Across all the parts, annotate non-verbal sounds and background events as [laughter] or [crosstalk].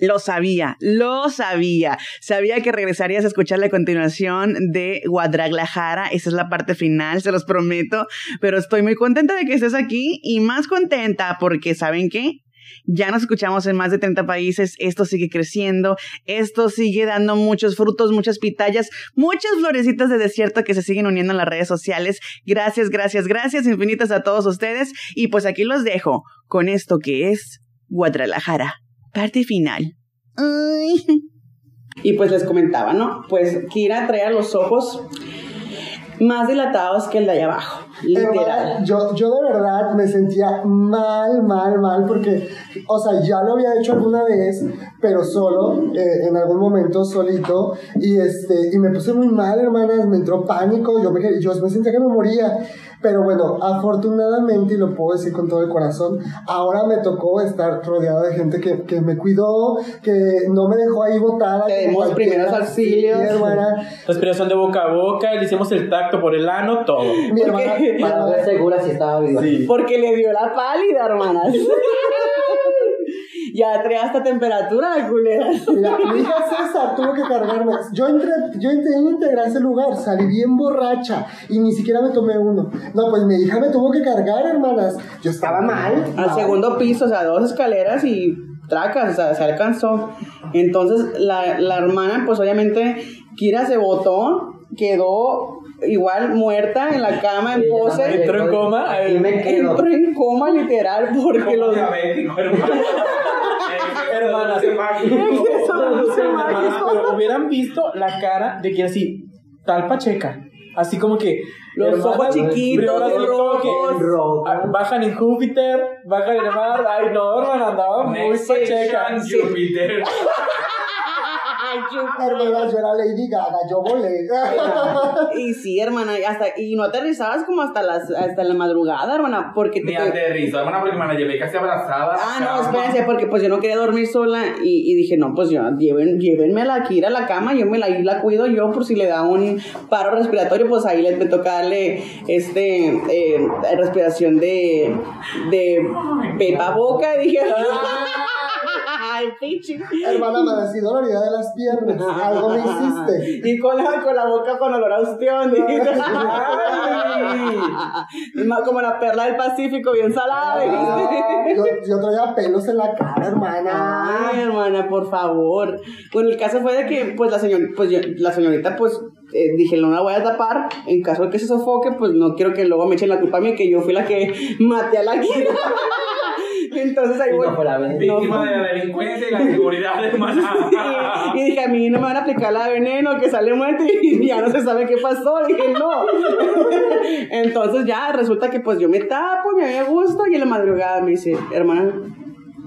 Lo sabía, lo sabía. Sabía que regresarías a escuchar la continuación de Guadalajara. Esa es la parte final, se los prometo. Pero estoy muy contenta de que estés aquí y más contenta porque, ¿saben qué? Ya nos escuchamos en más de 30 países, esto sigue creciendo, esto sigue dando muchos frutos, muchas pitayas, muchas florecitas de desierto que se siguen uniendo en las redes sociales. Gracias, gracias, gracias infinitas a todos ustedes. Y pues aquí los dejo con esto que es Guadalajara. Parte final. Y pues les comentaba, ¿no? Pues Kira trae los ojos más dilatados que el de allá abajo. Literal. yo, yo de verdad me sentía mal, mal, mal, porque, o sea, ya lo había hecho alguna vez, pero solo, eh, en algún momento, solito, y este, y me puse muy mal, hermanas, me entró pánico, yo me, yo me sentía que me moría. Pero bueno, afortunadamente, y lo puedo decir con todo el corazón, ahora me tocó estar rodeado de gente que, que me cuidó, que no me dejó ahí botada. Dimos primeros auxilios. Hermana. Respiración de boca a boca, le hicimos el tacto por el ano, todo. Mi hermana, [laughs] Para ver segura si estaba viva. Sí. Porque le dio la pálida, hermanas. [laughs] ya trae hasta temperatura la culera. Mira, mi hija César tuvo que cargarme. Yo entré, yo entré a integrar ese lugar, salí bien borracha y ni siquiera me tomé uno. No, pues mi hija me tuvo que cargar, hermanas. Yo estaba mal. Al segundo piso, o sea, dos escaleras y tracas, o sea, se alcanzó. Entonces, la, la hermana, pues obviamente, Kira se botó, quedó igual muerta en la cama, en pose. Entró en coma. Quedo. Entró en coma literal porque los... diabético, hermano. [laughs] Hermanas, pero hubieran visto la cara de que así, tal Pacheca. Así como que. Los hermanas, ojos chiquitos, rojos. Rojo. ah, Bajan en Júpiter, bajan en el mar. Ay, no, hermana, andaba muy Pacheca. station, Hermanas, yo era Lady Gaga, yo volé. Y sí, hermana, y hasta, y no aterrizabas como hasta las hasta la madrugada, hermana, porque te... Ni aterrizó, hermana, porque me la llevé casi abrazada. Ah, no, espérense, porque pues yo no quería dormir sola y, y dije, no, pues yo, lleven, llévenme a la Kira a la cama, yo me la, la cuido yo por si le da un paro respiratorio, pues ahí le me toca darle este, eh, respiración de, de pepa boca, y dije, ay, pinche. Hermana, me decí dolorida de las piernas. [laughs] Algo me hiciste. Y con la, con la boca con olor a ostión. [laughs] Ma- Como la perla del Pacífico, bien salada. Yo, yo traía pelos en la cara, hermana. Ay, hermana, por favor. Bueno, el caso fue de que, pues, la señorita, pues, yo- la señorita, pues, eh, dije, no la voy a tapar. En caso de que se sofoque, pues, no quiero que luego me echen la culpa a mí, que yo fui la que maté a la Kira. [laughs] [laughs] Entonces ahí voy. no la. Víctima de la delincuencia y la seguridad, hermana. [laughs] Y, y dije, a mí no me van a aplicar la veneno que sale muerto y ya no se sabe qué pasó. dije, no. [laughs] Entonces ya resulta que pues yo me tapo, me había gusto y en la madrugada me dice, hermana,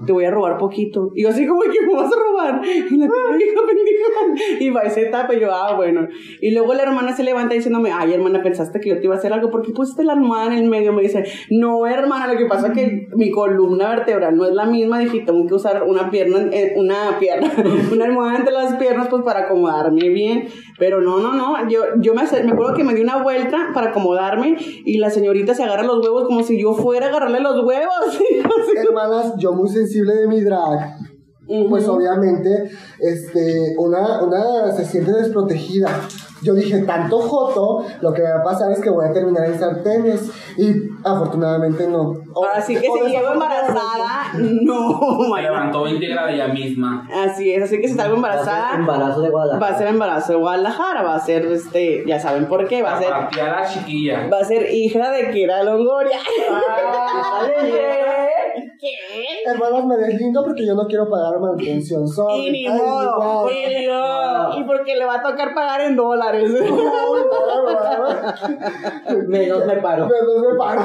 te voy a robar poquito. Y yo así como que me vas a robar. Y la pendeja, pendeja. Y va y se tapa y yo, ah, bueno. Y luego la hermana se levanta diciéndome, ay, hermana, pensaste que yo te iba a hacer algo. ¿Por qué pusiste la almohada en el medio? Me dice, no, hermana, lo que pasa es que mi columna vertebral no es la misma. Dije, tengo que usar una pierna, eh, una pierna, [laughs] una almohada entre las piernas, pues para acomodarme bien. Pero no, no, no. Yo, yo me, me acuerdo que me di una vuelta para acomodarme y la señorita se agarra los huevos como si yo fuera a agarrarle los huevos. [laughs] Hermanas, yo muy sensible de mi drag. Pues obviamente, este, una, una se siente desprotegida. Yo dije, tanto joto, lo que me va a pasar es que voy a terminar en sartenes. Y afortunadamente no. O- Así que si llego embarazada, no. Se levantó íntegra de ella misma. Así es, así que si salgo embarazada, Embarazo de va Guadalajara. a ser embarazo de Guadalajara, va a ser, este, ya saben por qué, va a ser, a la chiquilla. va a ser hija de Kira Longoria. [laughs] ¿Qué? Hermanas, me deslindo porque yo no quiero pagar manutención. Sorry. Y ni Ay, modo, igual. y, no, y porque le va a tocar pagar en dólares. [laughs] Menos me paro. Menos me paro.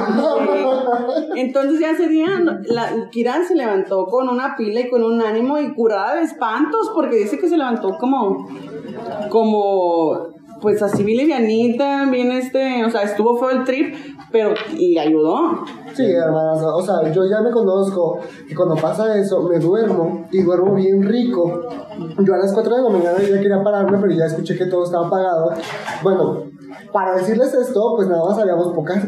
Entonces ya ese día la Kira se levantó con una pila y con un ánimo y curada de espantos porque dice que se levantó como como pues así bien livianita, bien este, o sea, estuvo feo el trip, pero le ayudó. Sí, hermanas, o sea, yo ya me conozco que cuando pasa eso me duermo y duermo bien rico. Yo a las 4 de la mañana ya quería pararme, pero ya escuché que todo estaba apagado. Bueno, para decirles esto, pues nada más habíamos pocas,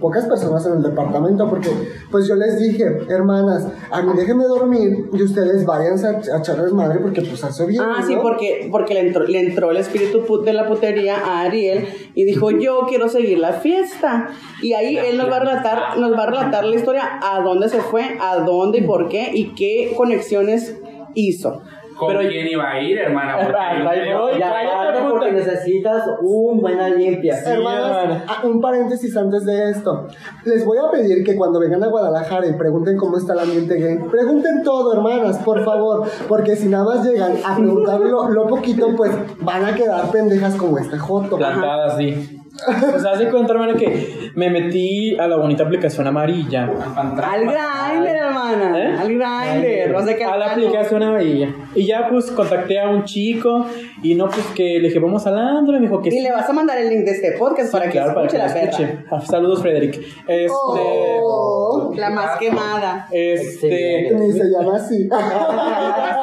pocas personas en el departamento, porque pues yo les dije, hermanas, a mí déjenme dormir y ustedes váyanse a, a echarles madre porque pues hace bien. Ah, sí, ¿no? porque, porque le, entró, le entró el espíritu put- de la putería a Ariel y dijo, yo quiero seguir la fiesta. Y ahí él nos va a relatar, nos va a relatar la historia, a dónde se fue, a dónde y por qué, y qué conexiones hizo. ¿Con Pero- quién iba a ir, hermana? Porque yo voy. Porque necesitas un buena limpia. Hermanas, hermana. ah, un paréntesis antes de esto. Les voy a pedir que cuando vengan a Guadalajara y pregunten cómo está el ambiente gay, pregunten todo, hermanas, por favor. Porque si nada más llegan a preguntar lo, lo poquito, pues van a quedar pendejas como esta joto. Plantadas, sí. Pues haz de cuenta, hermana, que me metí a la bonita aplicación amarilla. Al grinder, hermana. ¿Eh? Al grinder. O sea que A la aplicación amarilla. Y ya pues contacté a un chico y no pues que le dije, vamos al andro. Y me dijo que no. Y le vas a mandar el link de este podcast para que claro, para escuche que la perra. escuche. Ah, Saludos, Frederick. Este. Oh, La más quemada. Este. ni se llama así. [laughs]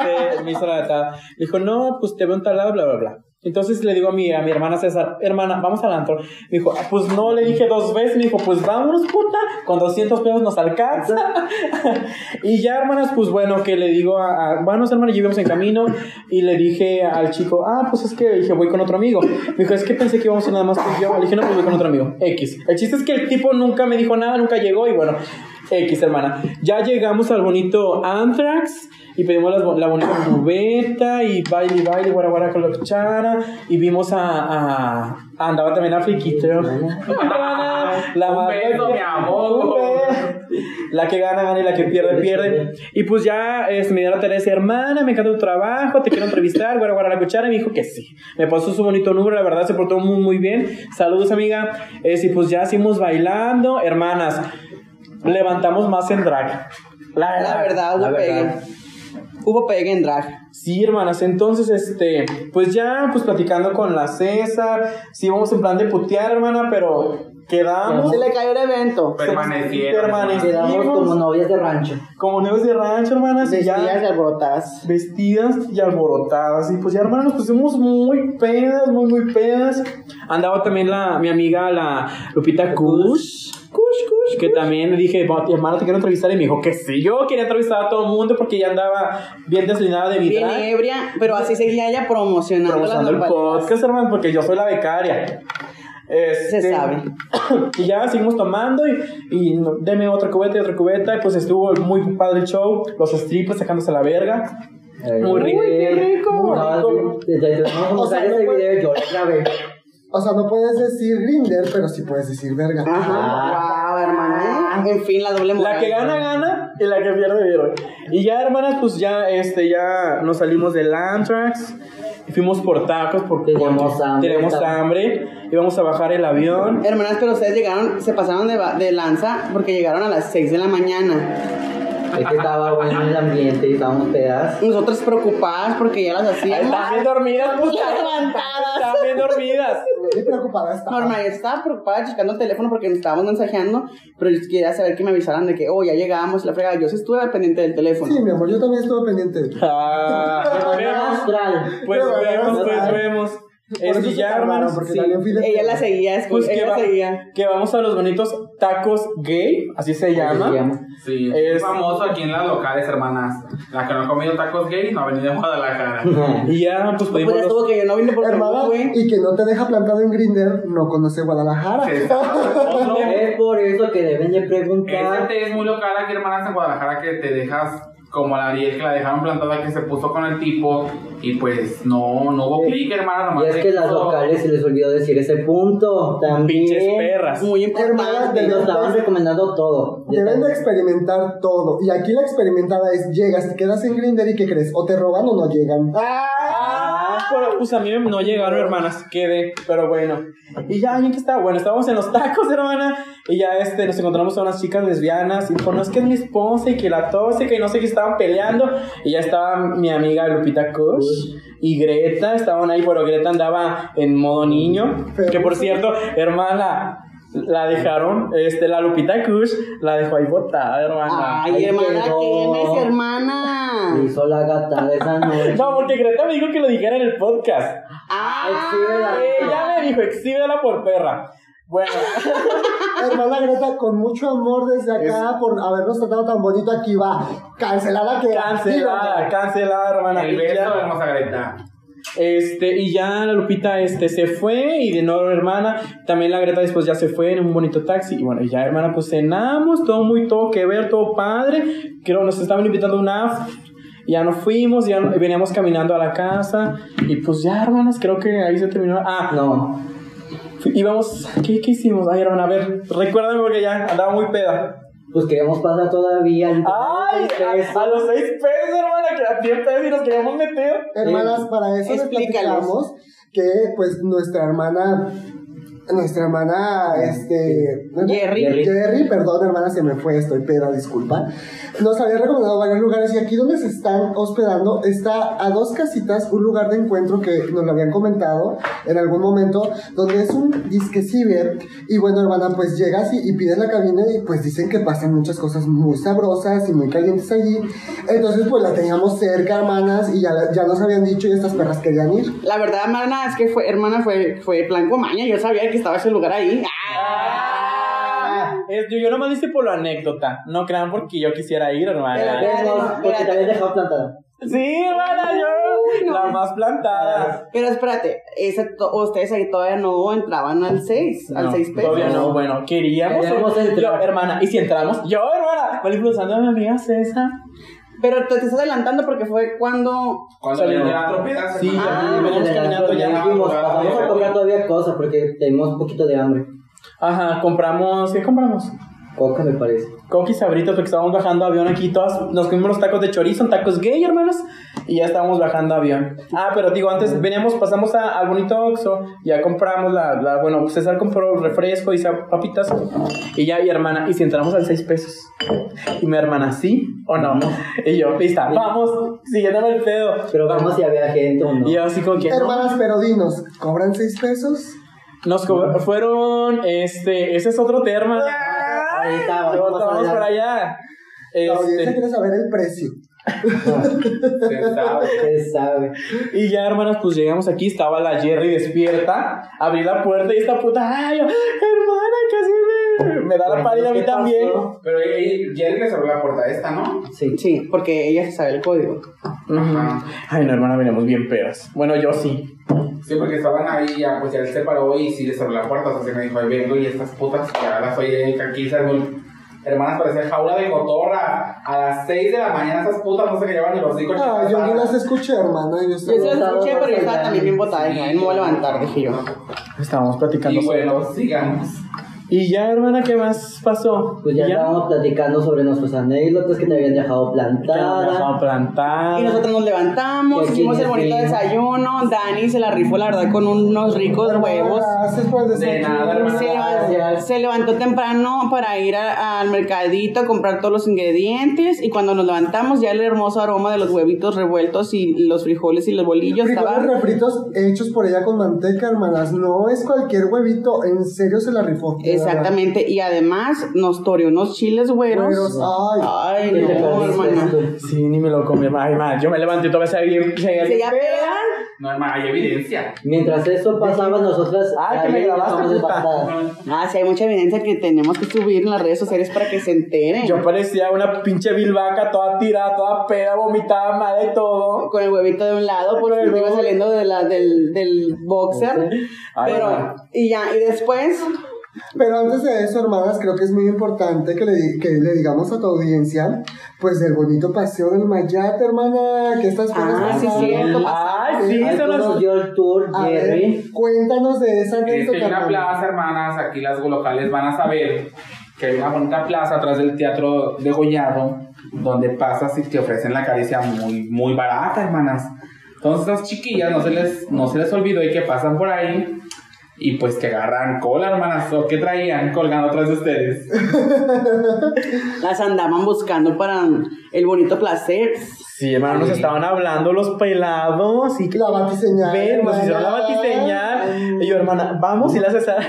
este, me hizo la neta. Dijo, no, pues te veo en tal lado, bla, bla, bla. Entonces le digo a mi, a mi hermana César, hermana, vamos al antro. Me dijo, ah, pues no, le dije dos veces. Me dijo, pues vámonos, puta, con 200 pesos nos alcanza. [laughs] y ya, hermanas, pues bueno, que le digo a, a bueno, hermanas, ya íbamos en camino. Y le dije al chico, ah, pues es que dije, voy con otro amigo. Me dijo, es que pensé que íbamos a nada más tú y yo. Le dije, no, pues voy con otro amigo, X. El chiste es que el tipo nunca me dijo nada, nunca llegó. Y bueno, X, hermana. Ya llegamos al bonito Anthrax y pedimos la bonita [coughs] cubeta y baile, baile, guara, guara con la cuchara. Y vimos a. a- andaba también a. Hermana, [laughs] la Un más- beso, mi amor. Un beso. La que gana, gana y la que pierde, pierde. Y pues ya es, me la tarea hermana, me encanta tu trabajo, te quiero entrevistar, guara, guara la cuchara. Y me dijo que sí. Me pasó su bonito número, la verdad se portó muy, muy bien. Saludos, amiga. Y pues ya seguimos bailando. Hermanas, levantamos más en drag. La, La verdad, hubo la pegue. verdad. Hubo pegue en drag. Sí, hermanas, entonces, este, pues ya, pues platicando con la César, sí, vamos en plan de putear, hermana, pero quedamos. Se le cayó el evento. Permanecieron. Permanecieron. Quedamos como novias de rancho. Como nuevos de rancho, hermanas, y Vestidas ya y alborotadas. vestidas y alborotadas. Y pues ya, hermanas, nos pusimos muy pedas, muy, muy pedas. Andaba también la, mi amiga, la Lupita Kush. Que también le dije, "Va, hermana, te quiero entrevistar. Y me dijo que sí. Yo quería entrevistar a todo el mundo porque ya andaba bien deslinada de mi Bien drag. ebria, pero así seguía ella promocionando, promocionando el podcast, hermano, porque yo soy la becaria. Este, Se sabe. [clears throat] Y ya seguimos tomando y, y no- deme otra cubeta y otra cubeta. Y pues estuvo muy padre el show. Los strippers sacándose la verga. Muy rico. qué rico. Muy No, rico. desde desde los O sea, no puede- video yo lo grabé. O sea, no puedes decir Grinder, pero sí puedes decir verga. Ajá. Wow, hermana. En fin, la doble moral. La que gana, gana y la que pierde, pierde. Y ya, hermanas, pues ya, este, ya nos salimos del Anthrax y fuimos por tacos porque Teníamos hambre, tenemos hambre. Íbamos a bajar el avión. Hermanas, pero ustedes llegaron, se pasaron de, ba- de lanza porque llegaron a las 6 de la mañana. Es que estaba bueno el ambiente y estábamos pedas. Nosotras preocupadas porque ya las hacíamos. Están bien dormidas, puta. Levantadas. Están bien dormidas. Muy preocupada estaba. Normal, yo estaba preocupada checando el teléfono porque nos estábamos mensajeando, pero yo quería saber que me avisaran de que, oh, ya llegamos, la fregada. Yo sí estuve pendiente del teléfono. Sí, mi amor, yo también estuve pendiente. Ah, [laughs] vemos. Pues Pero, vemos, pues ¿verdad? vemos. [laughs] Por tardaron, hermanos. porque sí. también fui de- Ella la seguía, Pues que, ella va- seguía. que vamos a los bonitos tacos gay, así se llama. Se llama. Sí, Es- es famoso aquí en las locales, hermanas. La que no ha comido tacos gay no ha venido de Guadalajara. [laughs] Y ya, pues Pues pedimos ya los- que yo no vine porque Hermana, no fui. y que no te deja plantado en Grinder, no conoce Guadalajara. Otro- [laughs] Es por eso que deben de preguntar. Este es muy local aquí, hermanas, en Guadalajara, que te dejas como la Ariel, que la dejaron plantada, que se puso con el tipo y pues no, no hubo clic, hermana. Y nomás es se que las locales se les olvidó decir ese punto. También. pinches perras. Muy Hermana, importante. de Nos estaban recomendando todo. Deben de experimentar todo. Y aquí la experimentada es, llegas, te quedas en Grinder y ¿qué crees? O te roban o no llegan. Ah, pero pues a mí no llegaron, hermanas, quedé, pero bueno. Y ya, ¿en qué estaba? Bueno, estábamos en los tacos, hermana, y ya este, nos encontramos a unas chicas lesbianas, y dijo, no, es que es mi esposa, y que la tóxica, y no sé qué estaban peleando, y ya estaba mi amiga Lupita Kush, y Greta, estaban ahí, pero Greta andaba en modo niño, que por cierto, hermana, la dejaron, este, la Lupita Kush, la dejó ahí botada, hermana. Ay, hermana. ¿qué es, hermana? Me hizo la gata de esa noche. No, porque Greta me dijo que lo dijera en el podcast. Ah, Exhíbela. Ella me dijo, exhíbela por perra. Bueno, [laughs] Hermana Greta, con mucho amor desde acá por habernos tratado tan bonito. Aquí va. Cancelada que cancelada, cancelada, hermana. El beso, hermosa Greta. Este, y ya la Lupita este, se fue, y de nuevo hermana, también la Greta después ya se fue en un bonito taxi, y bueno, y ya hermana, pues cenamos, todo muy, todo que ver, todo padre, creo nos estaban invitando a una ya nos fuimos, ya veníamos caminando a la casa, y pues ya hermanas, creo que ahí se terminó, ah, No. íbamos, ¿qué, qué hicimos? Ay hermana, a ver, recuérdame porque ya andaba muy peda. Pues queríamos pasar todavía. Ay, a, a los seis pesos hermana, que a 10 pesos y nos queríamos meter. Hermanas, para eso les platicamos que pues nuestra hermana, nuestra hermana, este... Jerry. Jerry. Jerry, perdón hermana, se me fue, estoy peda, disculpa. Nos había recomendado varios lugares y aquí donde se están hospedando está a dos casitas un lugar de encuentro que nos lo habían comentado en algún momento, donde es un disque ciber y bueno hermana, pues llegas y, y pides la cabina y pues dicen que pasan muchas cosas muy sabrosas y muy calientes allí. Entonces pues la teníamos cerca hermanas y ya, ya nos habían dicho y estas perras querían ir. La verdad, hermana, es que fue, hermana, fue, fue plan comaña. Yo sabía que estaba ese lugar ahí. Ah, es- yo, yo nomás dice por la anécdota. No crean porque yo quisiera ir, hermana. Porque te habías dejado plantada. Sí, hermana, yo. La más plantada. Pero espérate, ustedes ahí todavía no entraban al 6, al No, 6 pesos. Todavía no, bueno, queríamos. Yo, hermana, y si entramos, yo, hermana, mal impulsando a mi amiga César. Pero te, te estás adelantando porque fue cuando. Cuando venía la propiedad. Sí, Ah, venimos caminando ya. Dijimos, pasamos a comprar todavía cosas porque tenemos un poquito de hambre. Ajá, compramos. ¿Qué compramos? Coca, me parece. Coquis sabritos porque estábamos bajando avión aquí todas. Nos comimos los tacos de chorizo, tacos gay, hermanos. Y ya estábamos bajando avión. Ah, pero digo, antes veníamos, pasamos a, al bonito Oxxo. Ya compramos la, la. Bueno, César compró refresco y papitas. Y ya, y hermana, y si entramos al 6 pesos. Y mi hermana, ¿sí o no? Y yo, lista, vamos, siguiéndome el pedo. Pero vamos si había gente o no. Y yo así como que. no. Hermanas, pero dinos, ¿cobran seis pesos? Nos co- fueron, este, ese es otro tema. Ahorita Luego vamos para allá. La audiencia Este, quiere saber el precio. Se sabe. Se sabe. y ya, hermanas, pues llegamos aquí, estaba la Jerry despierta, abrí la puerta y esta puta, ay, hermana, casi me, me da la pálida a mí ¿Qué también. pasó? Pero ella- Jerry le cerró la puerta esta, ¿no? Sí. Sí, porque ella se sabe el código. Ujú. Ay, no, hermana, venimos bien pedas. Bueno, yo sí. Sí, porque estaban ahí ya, pues ya él se paró y sí le cerró la puerta. O sea, se me dijo, ahí vengo y estas putas ya las oye aquí se Hermanas, parecía jaula de cotorra. A las 6 de la mañana esas putas no se llevan ni los hocico. Ah, yo ni las escuché, hermana. Yo Yo se las escuché, pero yo estaba también bien botada. Dije, no voy a levantar, dije yo. Estábamos platicando Y bueno, sigamos. Y ya, hermana, ¿qué más pasó? Pues ya, ¿Y estábamos platicando sobre nuestras anécdotas que te habían dejado plantada. Y nosotros nos levantamos, hicimos el bonito desayuno. Dani se la rifó, la verdad, con unos ricos huevos. Gracias por el De desayuno. nada, hermana. Se levantó, Gracias. se levantó temprano para ir a- al mercadito a comprar todos los ingredientes y cuando nos levantamos ya el hermoso aroma de los huevitos revueltos y los frijoles y los bolillos Frijoles estaba... refritos hechos por ella con manteca, hermanas. No es cualquier huevito, en serio se la rifó. Verdad. Exactamente, y además nos toreó unos chiles güeros. Güeros, ay. Ay, ¿Qué te no, hermana. Sí, ni me lo comí. Ay, man, yo me levanté y todavía seguía seguía ¿Se ya? No, hermana, hay evidencia. Mientras eso pasaba, nosotras. Ay, que me grabaste. Ah, sí, hay mucha evidencia que tenemos que subir en las redes sociales para que se enteren. Yo parecía una pinche bilbaca toda tirada, toda peda, vomitada, madre de todo. con el huevito de un lado, porque Pero- iba saliendo de la, del, del boxer. Ay, pero, y ya, y después, Pero antes de eso, hermanas, creo que es muy importante que le, que le digamos a tu audiencia, pues, del bonito paseo del Mayate, hermana, que estas cosas Ah, sí, cierto. Ay, sí, se nos dio el tour, A ver, Jerry. cuéntanos de esa Es que anécdota. hay una plaza, hermanas, aquí las locales van a saber que hay una bonita plaza atrás del teatro de Gollado, donde pasas y te ofrecen la caricia muy, muy barata, hermanas. Entonces, las chiquillas no se les, no se les olvidó y que pasan por ahí y pues que agarran cola, hermanas, o que traían colgando atrás de ustedes. [laughs] las andaban buscando para el bonito placer. Sí, hermano, nos estaban hablando los pelados y que... La batiseñal. Ven, nos hicieron la batiseñal. Y yo, hermana, vamos y la César. [laughs]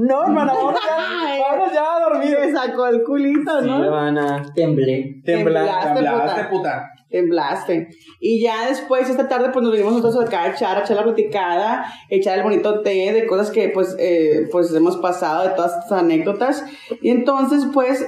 No, hermana, vamos ya, vámonos ya a dormir. Me sacó el culito, Sí, ¿no? hermana. Temblé. Tembla, Temblaste, Hablaste, puta. puta. Temblaste. Y ya después, esta tarde, pues nos vinimos nosotros acá a echar, a echar la platicada, echar el bonito té de cosas que, pues, eh, pues hemos pasado, de todas estas anécdotas. Y entonces, pues,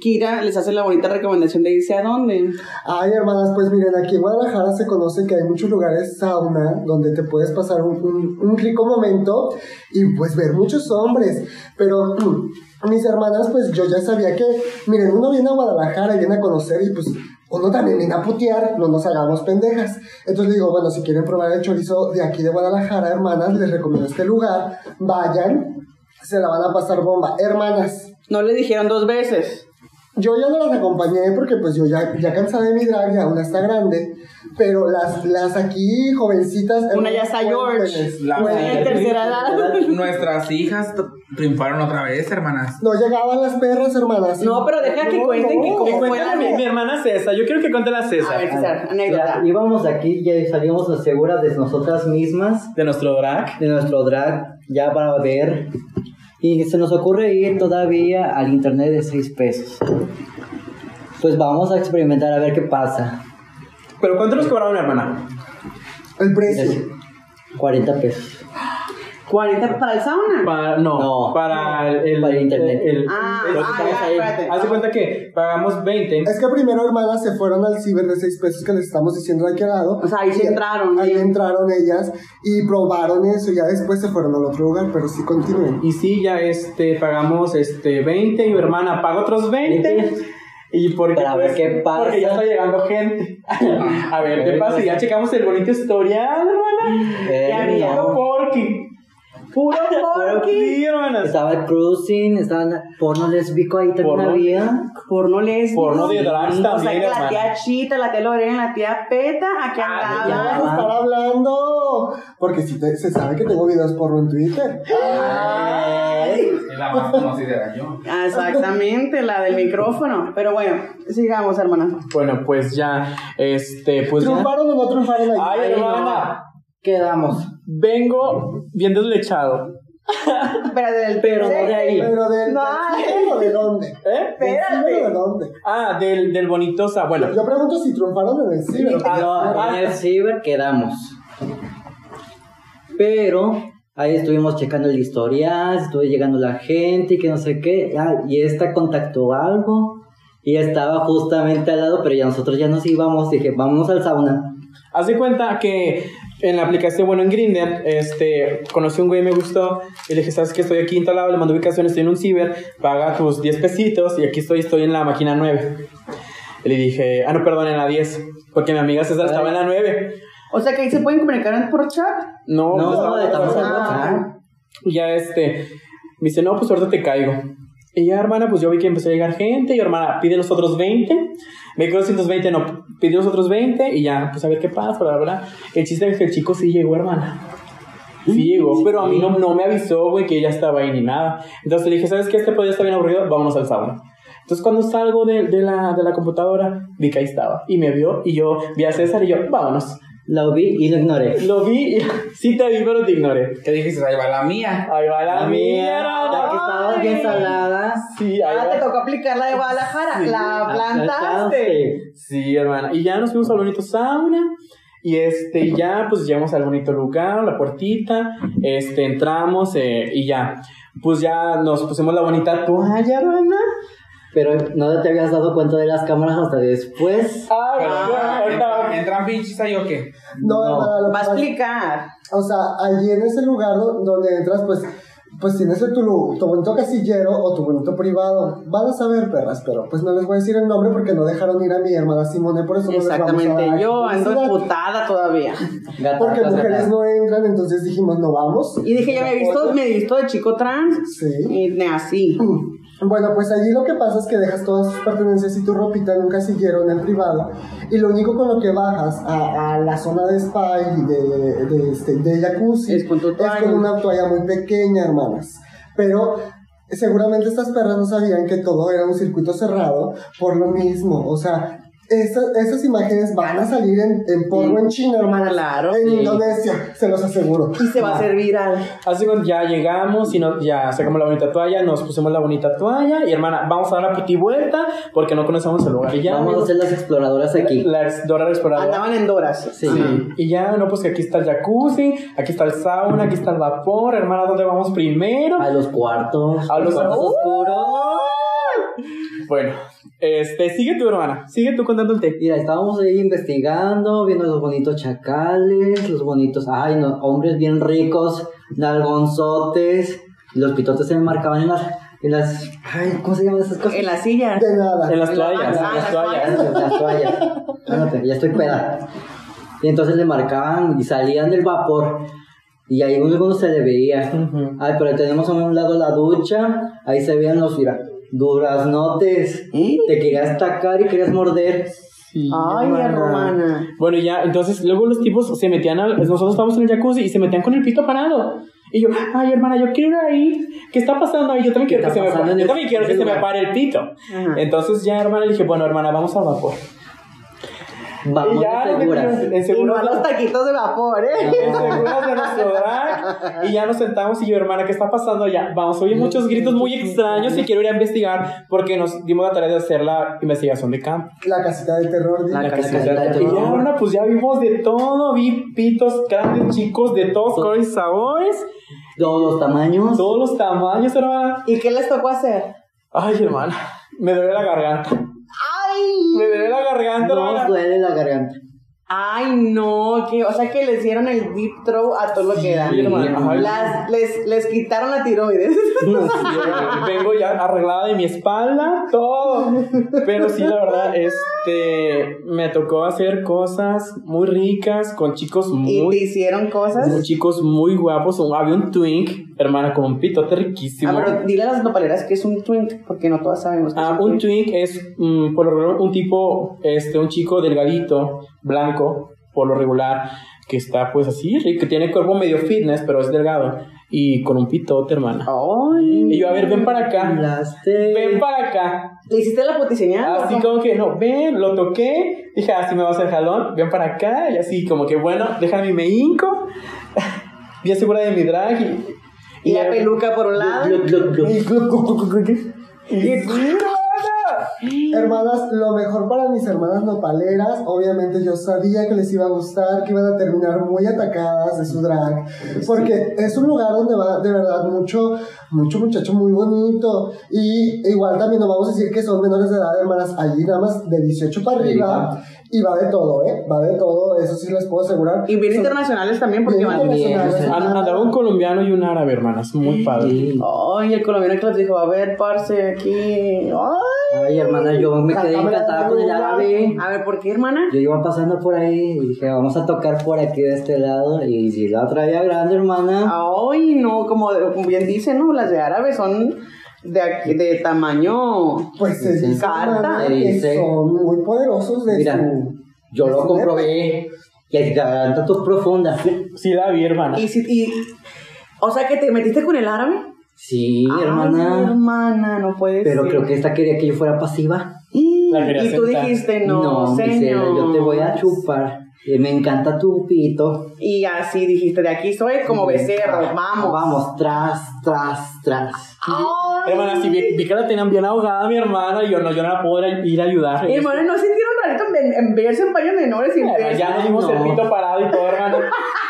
Kira les hace la bonita recomendación de irse a dónde. Ay, hermanas, pues miren, aquí en Guadalajara se conoce que hay muchos lugares sauna donde te puedes pasar un, un- un rico momento y pues ver muchos hombres. Pero mm, mis hermanas, pues yo ya sabía que, miren, uno viene a Guadalajara y viene a conocer y pues uno también viene a putear, no nos hagamos pendejas. Entonces le digo, bueno, si quieren probar el chorizo de aquí de Guadalajara, hermanas, les recomiendo este lugar. Vayan, se la van a pasar bomba. Hermanas, No le dijeron dos veces. Yo ya no las acompañé porque pues yo ya, ya cansada de mi drag, ya una está grande, pero las, las aquí jovencitas... Una ya está George. La- Una de tercera edad. Nuestras hijas triunfaron otra vez, hermanas. No llegaban las perras, hermanas. No, pero deja que cuenten que cómo Que fue la mi, mi hermana César. Yo quiero que cuente la A ver, César. César, anécdota. Íbamos aquí, ya salimos seguras de nosotras mismas, De nuestro drag. de nuestro drag, ya para ver. Y se nos ocurre ir todavía al internet de 6 pesos. Pues vamos a experimentar a ver qué pasa. Pero ¿cuánto nos cobraron, hermana? El precio. Es 40 pesos. 40 para el sauna. Para, no, No. para el, el- Para el internet. el- Ah, el- ah, el- ya, ahí. espérate. Haz de cuenta que pagamos 20. Es que primero, hermanas, se fueron al ciber de 6 pesos que les estamos diciendo de aquel lado. O sea, ahí sí Y entraron, Ahí sí. entraron ellas y probaron eso. Ya después se fueron al otro lugar, pero sí continúen. Y sí, ya este, pagamos este 20 y mi hermana paga otros 20. Y porque, Para ver qué pasa. porque ya está llegando gente. [laughs] a ver qué pasa. Y ya pues. checamos el bonito historial, hermana. Eh, y había no. porky. Puro [laughs] porky. Sí, hermanas. Estaba el cruising, estaba porno lésbico ahí también Porno. había. Porno lésbico. Porno de drags O sea también, que la hermana. tía Chita, la tía Lorena, la tía Peta, aquí Ah, Ya andaban. vamos a estar hablando. Porque si te- se sabe que tengo videos porno en Twitter. Es la más conocida era yo. Ah, Exactamente, la del micrófono. Pero bueno, sigamos, hermana. Bueno, pues ya, este, pues ya. ¿Triunfaron o no triunfaron ahí? Ay, Ay, hermana. Quedamos. Vengo bien deslechado. [laughs] Pero del Pero no de ahí. ¿Pero del, No. del de dónde? ¿Eh? ¿Del Espérate. de dónde? Ah, del, del bonito, bueno. Yo pregunto si triunfaron en el ciber. o Ah, No, en el ciber quedamos. Pero ahí estuvimos checando el historial, estuvo llegando la gente y que no sé qué. ah, y esta contactó algo y estaba justamente al lado, pero ya nosotros ya nos íbamos. Dije, vámonos al sauna. Haz de cuenta que en la aplicación, bueno, en Grindr, este, conocí a un güey, me gustó, y le dije, ¿sabes que Estoy aquí instalado, le mando ubicación, estoy en un ciber, paga tus 10 pesitos, y aquí estoy, estoy en la máquina 9. Y le dije, ah, no, perdón, en la 10, porque mi amiga César estaba en la 9. O sea que ahí se pueden comunicar por chat. No, No, estaba- estamos en. WhatsApp. Y ya este, me dice, no, pues ahorita te caigo. Y ya, hermana, pues yo vi que empezó a llegar gente. Y hermana, pide los otros 20. Me quedó 220, no, pide los otros 20. Y ya, pues a ver qué pasa, bla, bla. El chiste es que el chico sí llegó, hermana. Sí llegó, pero a mí no, no me avisó, güey, que ella estaba ahí ni nada. Entonces le dije, ¿sabes qué? Este podía estar bien aburrido, vámonos al sauna. Entonces cuando salgo de, de, la, de la computadora, vi que ahí estaba. Y me vio, y yo vi a César, y yo, vámonos. Lo vi y lo ignoré. Lo vi, y, [laughs] sí te vi, pero te ignoré. ¿Qué dijiste? Ahí va la mía. Ahí va la, La mía. Ya que estaba bien salada. Sí, ahí Ah, te tocó aplicar la de Guadalajara. La plantaste. Sí, hermana. Y ya nos fuimos al bonito sauna. Y este, y ya, pues llegamos al bonito lugar, la puertita. Este, entramos eh, y ya. Pues ya nos pusimos la bonita toalla, hermana. Pero no te habías dado cuenta de las cámaras hasta después. Ay, Pero, ya, ahorita- ¿entran, ¿entran bichis ahí o qué? No, No. Va a explicar. O sea, allí en ese lugar do- donde entras, pues, pues tienes el tu, tu bonito casillero o tu bonito privado. Van a saber, perras, pero pues no les voy a decir el nombre porque no dejaron ir a mi hermana Simone, por eso no les vamos a Exactamente. Yo ando emputada todavía. Porque mujeres no entran, entonces dijimos, no vamos. Y dije, ya me he visto, me he visto de chico trans. Sí. Y de así. Bueno, pues allí lo que pasa es que dejas todas tus pertenencias y tu ropita en un casillero en el privado y lo único con lo que bajas a, a la zona de spa y de, de, este, de jacuzzi Es con tu toalla. con una toalla muy pequeña, hermanas. Pero seguramente estas perras no sabían que todo era un circuito cerrado por lo mismo. O sea, Esas, esas imágenes van a salir en, en porno en China, hermana. Claro. En Sí. Indonesia, se los aseguro. Y se va a hacer viral. Así que ya llegamos y no, ya sacamos la bonita toalla, nos pusimos la bonita toalla y hermana, vamos a dar la puti vuelta porque no conocemos el lugar. Y ya Vamos a ser las exploradoras aquí. la ex- Dora exploradora. Andaban en Doras. Sí. Sí. Y ya, no, pues que aquí está el jacuzzi, aquí está el sauna, aquí está el vapor. Hermana, ¿dónde vamos primero? A los cuartos. A los- cuartos ¡Uh! oscuros. Bueno, este, sigue tu hermana, sigue tú contando el té. Mira, estábamos ahí investigando, viendo los bonitos chacales, los bonitos, ay, no, hombres bien ricos, nalgonzotes, los pitotes se me marcaban en las, en las, ay, ¿cómo se llaman esas cosas? En la silla. De nada. En las toallas, Ah, en las las toallas. En las toallas. Ya estoy peda. Y entonces le marcaban y salían del vapor. Y ahí uno se le veía. Ay, pero tenemos a un lado la ducha. Ahí se veían los, mira, duraznotes. ¿Eh? Te querías tacar y querías morder. Sí, Ay, hermana. Bueno, ya, entonces luego los tipos se metían al. Nosotros estábamos en el jacuzzi y se metían con el pito parado. Y yo, ay, hermana, yo quiero ir ahí. ¿Qué está pasando ahí? Yo también quiero que se me pare. Yo el- también quiero que se me pare el pito. Ajá. Entonces ya, hermana, le dije, bueno, hermana, vamos al vapor. Vamos y ya, de seguras. en Y no a los taquitos de vapor, ¿eh? en seguras de nuestro drag. Y ya nos sentamos y yo, hermana, ¿qué está pasando allá? Vamos, oye muchos gritos muy extraños y quiero ir a investigar porque nos dimos la tarea de hacer la investigación de campo. La casita del terror. dile. La La casita casita del de- Y ya, terror. hermana, pues ya vimos de todo. Vi pitos grandes, chicos, de todos colores y sabores. Todos los tamaños. Todos los tamaños, hermana. ¿Y qué les tocó hacer? Ay, hermana, me duele la garganta. ¡Ay! Me duele la garganta, hermana. duele la garganta. Ay, no, que, o sea que les dieron el deep throw a todo lo que da. Sí, hermana. Ay, Las, les, les quitaron la tiroides. [laughs] Vengo ya arreglada de mi espalda, todo. Pero sí, la verdad, este, me tocó hacer cosas muy ricas con chicos y te muy, hicieron cosas. muy chicos muy guapos. Había un twink, hermana, con un pitote riquísimo. Ah, pero dile a las nopaleras que es un twink, porque no todas sabemos que Ah, es un twink es mm, por lo regular un tipo, este, un chico delgadito, blanco, por lo regular, que está pues así, rico, que tiene cuerpo medio fitness, pero es delgado. Y con un pitote, hermana. Ay. Y yo, a ver, ven para acá. Hablaste. Ven para acá. ¿Le hiciste la potiseñal? Así como que, no, ven, lo toqué. Dije, así me va a hacer jalón. Ven para acá. Y así como que, bueno, déjame me hinco. Bien segura de mi drag. Y, Y la peluca por un lado. Y, y. Hermanas, lo mejor para mis hermanas nopaleras, obviamente yo sabía que les iba a gustar, que iban a terminar muy atacadas de su drag, porque es un lugar donde va de verdad mucho, mucho muchacho muy bonito, y igual también nos vamos a decir que son menores de edad, hermanas, allí nada más de 18 para arriba, y va de todo, ¿eh? Va de todo, eso sí les puedo asegurar. Y bien Son internacionales también, porque bien van. Andaba un colombiano y un árabe, hermanas. Muy padre. Sí. Ay, el colombiano que les dijo, a ver, parce, aquí. Ay. Ay, hermana, yo me quedé encantada con el árabe. A ver, ¿por qué, hermana? Yo iba pasando por ahí y dije, vamos a tocar por aquí de este lado. Y si la traía grande, hermana. Ay, no, como, bien dice, ¿no? Las de árabe son de, aquí- de tamaño. Pues se Sí. dice, Carta. Se dice. son muy poderosos de Mira, su... yo de lo su comprobé. Que garganta tu profunda. Sí, la vi, hermana. Y si, y, o sea, que te metiste con el árabe. Sí, Ay, hermana. hermana, no puede Pero ser. creo que esta quería que yo fuera pasiva. Quería Y tú dijiste, no, dice, señor. yo te voy a chupar. Eh, Me encanta tu pito. Y así dijiste, de aquí soy como becerro, vamos. Vamos, tras, tras, tras. Ay. Hermana, si vi, vi que la tenían bien ahogada mi hermana y yo no, yo no la puedo ir a- ayudar. Hermano, ¿no sintieron rarito en, en verse en baños menores y en ya nos dimos no. el pito parado y todo, hermano. [laughs]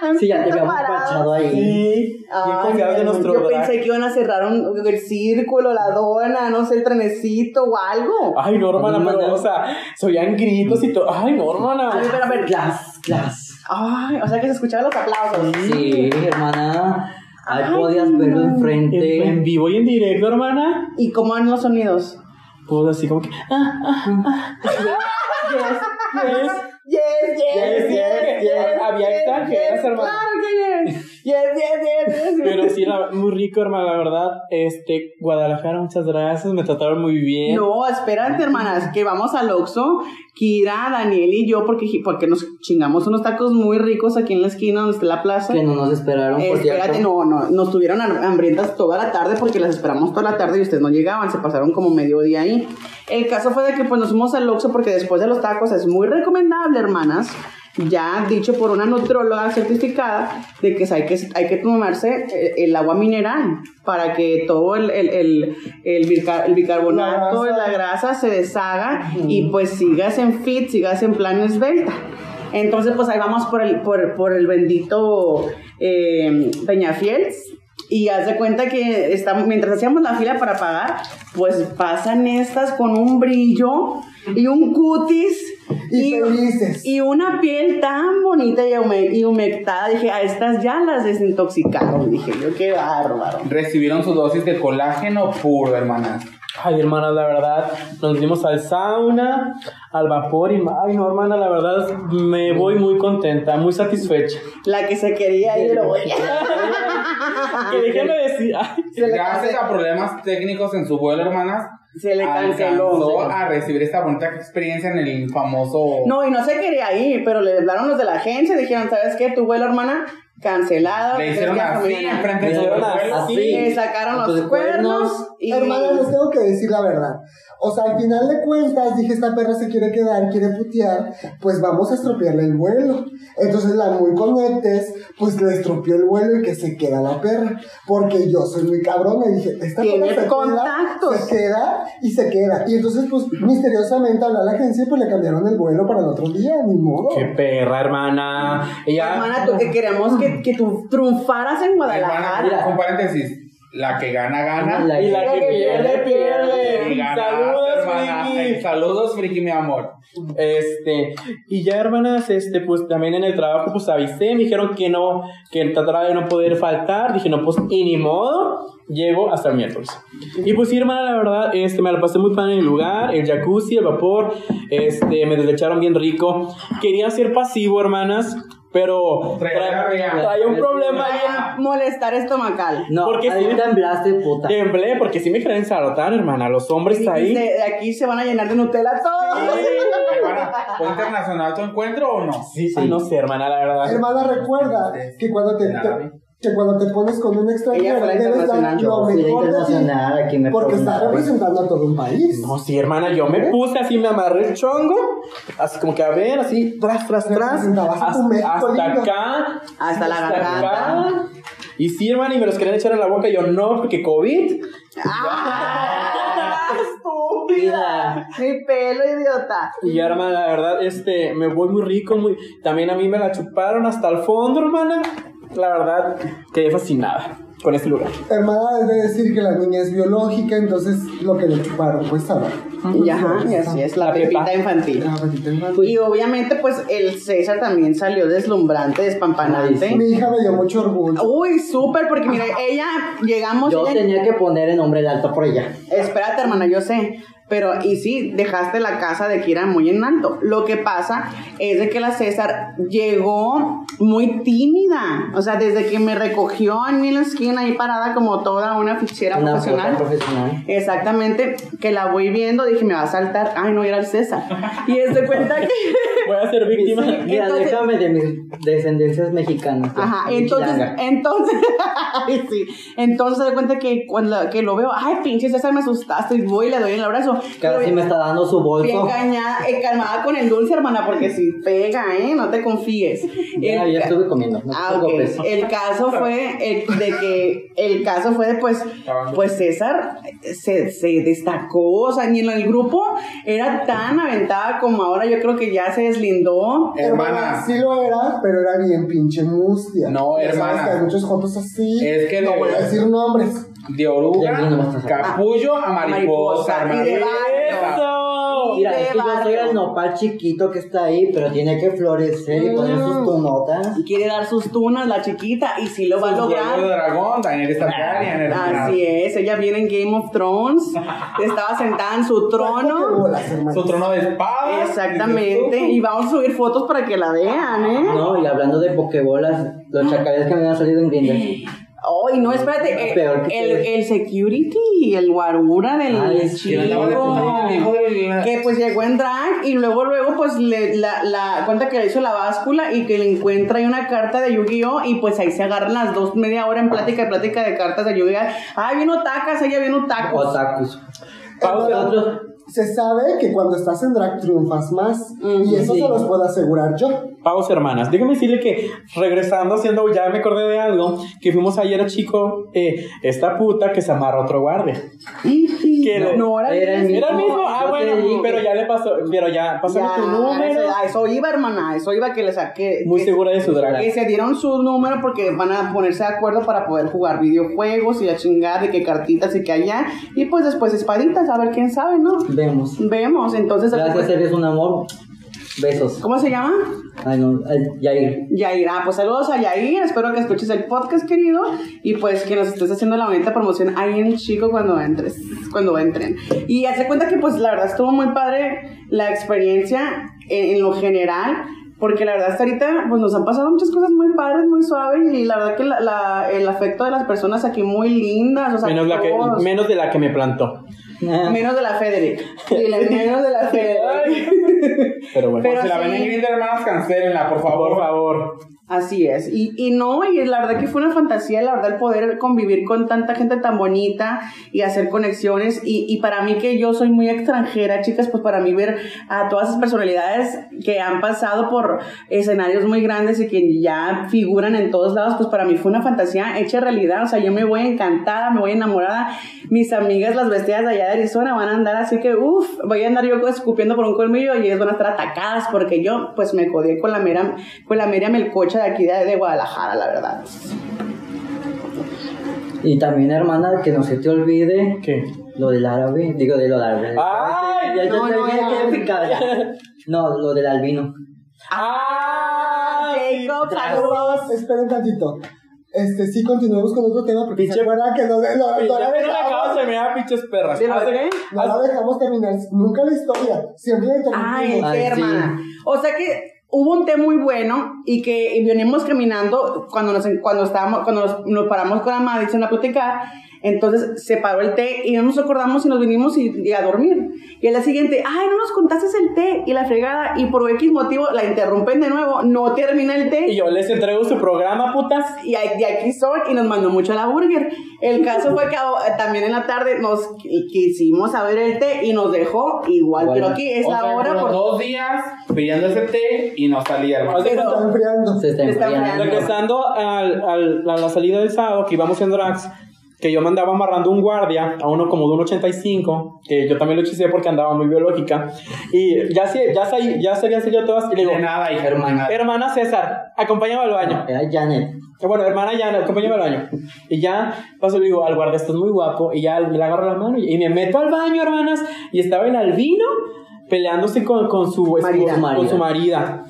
[laughs] Sí, ya te habíamos Parado. pachado ahí. Sí, bien Ay, confiados de nuestro yo drag. pensé que iban a cerrar un- el círculo, la dona, no sé, el trenecito o algo. Ay, no, hermana, Hermana. pero, o sea, se oían gritos y todo. Ay, no, hermana. A ver, pero a ver. Clas, clas. Ay, o sea que se escuchaban los aplausos. Sí, hermana. Ahí Ay, podías verlo En, en enfrente. vivo y en directo, hermana. ¿Y cómo eran los sonidos? Pues así como que. Ah, ah, ah. [laughs] Yes, Yes, yes, Yes, yes, yes. Había extranjeras, hermano. Claro que yes. [laughs] Yes, yes, yes, yes. Pero sí, la- muy rico, hermana, la verdad. Este, Guadalajara, muchas gracias, me trataron muy bien. No, espérate, hermanas, que vamos al Oxxo, Kira, Daniel y yo, porque, porque nos chingamos unos tacos muy ricos aquí en la esquina donde está la plaza. Que no nos esperaron, por Espérate, cierto. no, no, nos tuvieron ham- hambrientas toda la tarde porque las esperamos toda la tarde y ustedes no llegaban, se pasaron como medio día ahí. El caso fue de que pues nos fuimos al Oxxo porque después de los tacos es muy recomendable, hermanas, ya dicho por una nutróloga certificada, de que hay que, hay que tomarse el, agua mineral para que todo el, el, el, el bica- el bicarbonato, La grasa. la grasa se deshaga y pues sigas en fit, sigas en plan esbelta. Entonces, pues ahí vamos por el, por, por el bendito eh, Peñafiels. Y haz de cuenta que estamos, mientras hacíamos la fila para pagar, pues pasan estas con un brillo y un cutis Y felices. y una piel tan bonita y, hume- y humectada. Dije, a estas ya las desintoxicaron. Dije yo, qué bárbaro. Recibieron su dosis de colágeno puro, hermanas. Ay, hermana, la verdad, nos dimos al sauna, al vapor y, ay, no, hermana, la verdad, me voy muy contenta, muy satisfecha. La que se quería ir, oye. [laughs] Que déjeme decir, ay, Se le Gracias a problemas técnicos en su vuelo, hermanas, Se le canceló. alcanzó a recibir esta bonita experiencia en el famoso... No, y no se quería ir, pero le hablaron los de la agencia y dijeron, ¿sabes qué? Tu vuelo, hermana, cancelado. Le hicieron así mañana". enfrente de Le su vuelo. así. Le sacaron los cuernos. Y... Hermana, les tengo que decir la verdad. O sea, al final de cuentas, dije, esta perra se quiere quedar, quiere putear, pues vamos a estropearle el vuelo. Entonces la muy conectes, pues le estropeó el vuelo y que se queda la perra. Porque yo soy muy cabrón, me dije, esta perra se contactos. queda, se queda y se queda. Y entonces, pues, misteriosamente habló a la agencia y pues le cambiaron el vuelo para el otro día, ni modo. qué perra, hermana. Ella, Hermana, tú que queremos que, que tú triunfaras en Hermana, Guadalajara. un paréntesis. La que gana, gana. La y la que pierde, pierde. Saludos, hermana. Friki. Saludos, Friki, mi amor. Este, y ya hermanas, este, pues también en el trabajo, pues avisé, me dijeron que no, que trataba de no poder faltar, dije, no, pues, y ni modo, llego hasta el miércoles. Y pues sí, hermana, la verdad, este, me la pasé muy padre en el lugar, el jacuzzi, el vapor, este, me deslecharon bien rico. Quería ser pasivo, hermanas, pero Traía tra- un problema ahí Vaya molestar estomacal. No, Porque ahí sí. temblaste, puta. Temblé, porque sí me creen sarotar, hermana, los hombres Y ahí. de, de aquí se van a llenar de Nutella todos. Hermana, [laughs] ¿fue internacional tu encuentro o no? Sí, sí, no sé, hermana, la verdad. Hermana, recuerda que cuando te, te- que cuando te pones con un extranjero, fue la debes dar internacional. lo mejor de aquí me porque está representando a todo un país. No, sí, hermana, yo me puse así, me amarré el chongo, así como que a ver, así, tras, tras, tras, hasta, hasta acá, Hasta la garganta. acá. Y sí, hermana, y me los querían echar en la boca, y yo no, porque COVID. ¡Ah! [laughs] ¡Estúpida! Mi pelo, idiota. Y ya, hermana, la verdad, este, me voy muy rico, muy, también a mí me la chuparon hasta el fondo, hermana. La verdad, quedé fascinada con este lugar. Hermana, es de decir que la niña es biológica, entonces lo que le chuparon, pues saber. Y ajá, y así es, la La pepita infantil. Ah, petita infantil. Y obviamente, pues el César también salió deslumbrante, despampanante. Mi hija me dio mucho orgullo. Uy, súper, porque mira, ella, llegamos. Yo ella- tenía que poner el nombre de alto por ella. Espérate, hermana, yo sé. Pero, y sí, dejaste la casa de Kira muy en alto. Lo que pasa es de que la César llegó muy tímida. O sea, desde que me recogió en mi esquina ahí parada como toda una fichera Una profesional. profesional. Exactamente, que la voy viendo, dije, me va a saltar. Ay, no, era el César. Y es de cuenta que. [laughs] Voy a ser víctima. Sí. Mira, Entonces- déjame de mis descendencias mexicanas. pues, Ajá, de entonces, entonces, [laughs] ay, sí, entonces se da cuenta que cuando que lo veo, ay, pinche César, me asustaste, y voy y le doy el abrazo. Casi Pero me está dando su Bien bolso. cañada, eh, calmada con el dulce, hermana, porque si pega, ¿eh? No te confíes. Ya, El ca- estuve comiendo. No Ah, ok. preocupes. El caso fue el- de que el caso fue de pues, pues César se, se destacó, o sea, ni en el grupo era tan aventada como ahora. Yo creo que ya se deslindó. Hermana. Sí lo era, pero era bien pinche mustia. No, hermana. que hay muchos jotos así. Es que no voy a decir nombres. De oruga, capullo a mariposa, mariposa, y. Mira, es que yo soy el nopal chiquito que está ahí, pero tiene que florecer y poner sus Mm. tonotas. Quiere dar sus tunas, la chiquita, y sí lo va a de lograr. dragón, Daniel está. Así es, ella viene en Game of Thrones, [laughs] estaba sentada en su ¿Qué trono. Su trono de espada. Exactamente, y vamos a subir fotos para que la vean, ¿eh? No, y hablando de pokebolas, los chacales que me han salido en Grindr. [laughs] Oh, y no, espérate, eh, el, te- el security, el guarura del Ay, chico, Que de el pues llegó en drag y luego, luego pues le, la, la cuenta que le hizo la báscula y que le encuentra ahí una carta de Yu-Gi-Oh! y pues ahí se agarran las dos media hora en plática y plática de cartas de Yu-Gi-Oh! Ay, viene tacas, ella viene tacos. Otakus. Pausa. Se sabe que cuando estás en drag triunfas más. y eso sí. se los puedo asegurar yo. Pausa, hermanas. Déjame decirle que regresando, haciendo, ya me acordé de algo, que fuimos ayer a Chico, eh, esta puta que se amarra a otro guardia. Que le- no, era, Era el mismo. Era el mismo, ah, bueno, pero ya le pasó, pero ya, pasó Ya, tu número. Eso, a eso iba, hermana, a eso iba que le saqué. Muy que- segura de su drag. Que se dieron su número porque van a ponerse de acuerdo para poder jugar videojuegos y la chingada de que cartitas y que allá. Y pues después espaditas, a ver quién sabe, ¿no? Vemos. Vemos, entonces. Gracias, eres un amor. Besos. ¿Cómo se llama? Ay, no, ay, Yair. Yair. Ah, pues saludos a Yair. Espero que escuches el podcast, querido. Y pues que nos estés haciendo la bonita promoción ahí en Chico cuando entres, cuando entren. Y hace cuenta que pues la verdad estuvo muy padre la experiencia en, en lo general. Porque la verdad hasta ahorita pues nos han pasado muchas cosas muy padres, muy suaves. Y la verdad que la- la- el afecto de las personas aquí muy lindas. O sea, Menos, la que, menos de la que me plantó. Menos de la Federic. Menos de la Federic. Pero bueno. Pero si la ven en Grindr, hermanas, cancélenla, por favor. por favor. Así es, y, y no, y la verdad que fue una fantasía, la verdad, el poder convivir con tanta gente tan bonita y hacer conexiones, y, y para mí que yo soy muy extranjera, chicas, pues para mí ver a todas esas personalidades que han pasado por escenarios muy grandes y que ya figuran en todos lados, pues para mí fue una fantasía hecha realidad, o sea, yo me voy encantada, me voy enamorada, mis amigas, las vestidas de allá de Arizona, van a andar así que, uff, voy a andar yo escupiendo por un colmillo y ellas van a estar atacadas porque yo, pues me codié con la mera, con la mera melcocha de aquí de, de Guadalajara, la verdad. Y también, hermana, que no se te olvide ¿Qué? lo del árabe. Digo, de lo del árabe. Ay, ya, no, no, no. que picada, ya. No, lo del albino. ¡Ah! Jacob, saludos. esperen tantito. Este, sí, continuemos con otro tema porque Pinche- se acuerdan que no, no, no, no la dejamos, de mirar, pinches perras. ¿De no la dejamos terminar. Nunca la historia. Siempre la interrumpimos. Ay, qué sí. hermana. O sea que hubo un té muy bueno y que y caminando cuando nos cuando estábamos cuando nos, nos paramos con la Madison a platicar entonces se paró el té y no nos acordamos y nos vinimos y, y a dormir y al día siguiente ay no nos contaste el té y la fregada y por X motivo la interrumpen de nuevo no termina el té Y yo les entrego su programa, putas. y de aquí son y nos mandó mucho a la burger. El caso fue que eh, también en la tarde nos qui- quisimos saber el té y nos dejó igual, Bueno, pero aquí es la sea, hora por dos días pidiendo ese té y no salía, hermano. Se está enfriando. Se está enfriando. Regresando al, al- a la salida del sábado que íbamos en drags, que yo me andaba amarrando un guardia a uno como de un 85, que yo también lo hechicé porque andaba muy biológica. Y ya se, ya se, ya se habían salido todas. Y le digo, De nada, hija, Hermana. hermana. César, acompáñame al baño. Era Janet. Bueno, hermana ya, acompáñame al baño. Y ya paso le digo al guardia, estás muy guapo. Y ya le agarro la mano y, y me meto al baño, hermanas. Y estaba el albino peleándose con, con su, Marida. con, con su marida.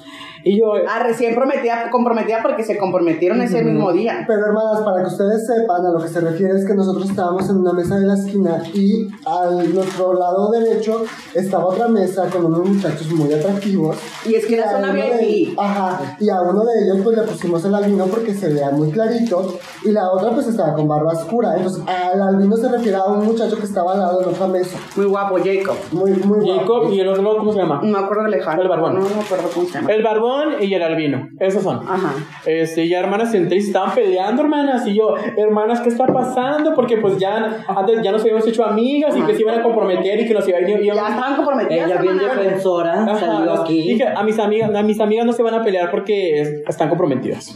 Y yo, Ah, recién prometida, comprometida porque se comprometieron ese mismo día. Pero hermanas, para que ustedes sepan, a lo que se refiere es que nosotros estábamos en una mesa de la esquina y al nuestro lado derecho estaba otra mesa con unos muchachos muy atractivos. Y es que era zona VIP. Ajá, y a uno de ellos pues le pusimos el albino porque se vea muy clarito y la otra pues estaba con barba oscura. Entonces al albino se refiere a un muchacho que estaba al lado de otra mesa. Muy guapo, Jacob. Muy, muy guapo. Jacob y el otro, ¿cómo se llama? No me acuerdo de Alejandro. El barbón. No, no me acuerdo cómo se llama. El barbón y el albino. Esos son. Ajá. Este, y ya hermanas senté y estaban peleando, hermanas. Y yo, hermanas, ¿qué está pasando? Porque pues ya antes ya nos habíamos hecho amigas y que se iban a comprometer y que nos iban a Ya estaban comprometidas. Ella bien defensora Ajá, salió aquí. Dije, a mis amigas, a mis amigas no se van a pelear porque es- están comprometidas.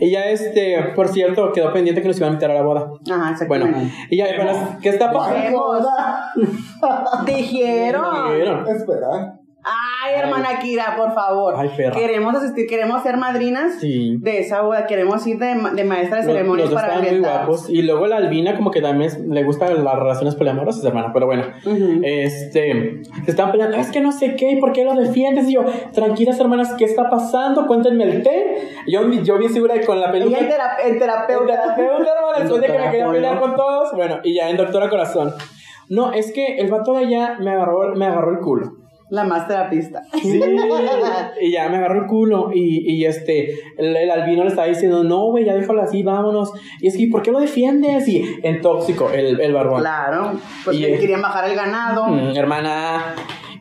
Ella, este, por cierto, quedó pendiente que nos iban a invitar a la boda. Ajá, Bueno, exactamente. ya, hermanas, ¿qué está pasando? [laughs] Dijeron. Dijeron. Espera. Ay, hermana Kira, por favor. Ay, perra. Queremos asistir, queremos ser madrinas Sí. de esa boda. Queremos ir de, de maestra de Los, ceremonias los dos para muy guapos. Y luego la albina, como que también es- le gustan las relaciones poliamorosas, hermana. Pero bueno, Ujú. este, se están peleando. Es que no sé qué, ¿y por qué lo defiendes? Y yo, tranquilas, hermanas, ¿qué está pasando? Cuéntenme el té. Y yo, yo bien segura de con la peluca. Ella en, tera- en El terapeuta. terapeuta, hermana, [laughs] después de que me quería pelear con todos. Bueno, y ya en Doctora Corazón. No, es que el vato de allá me agarró, me agarró el culo. La más terapista. Sí, y ya me agarró el culo. Y, y este, el, el albino le estaba diciendo, no, güey, ya déjalo así, vámonos. Y es que, ¿por qué lo defiendes? Y en tóxico, el, el barbón. Claro. Pues Y- que querían bajar el ganado. Mm, hermana.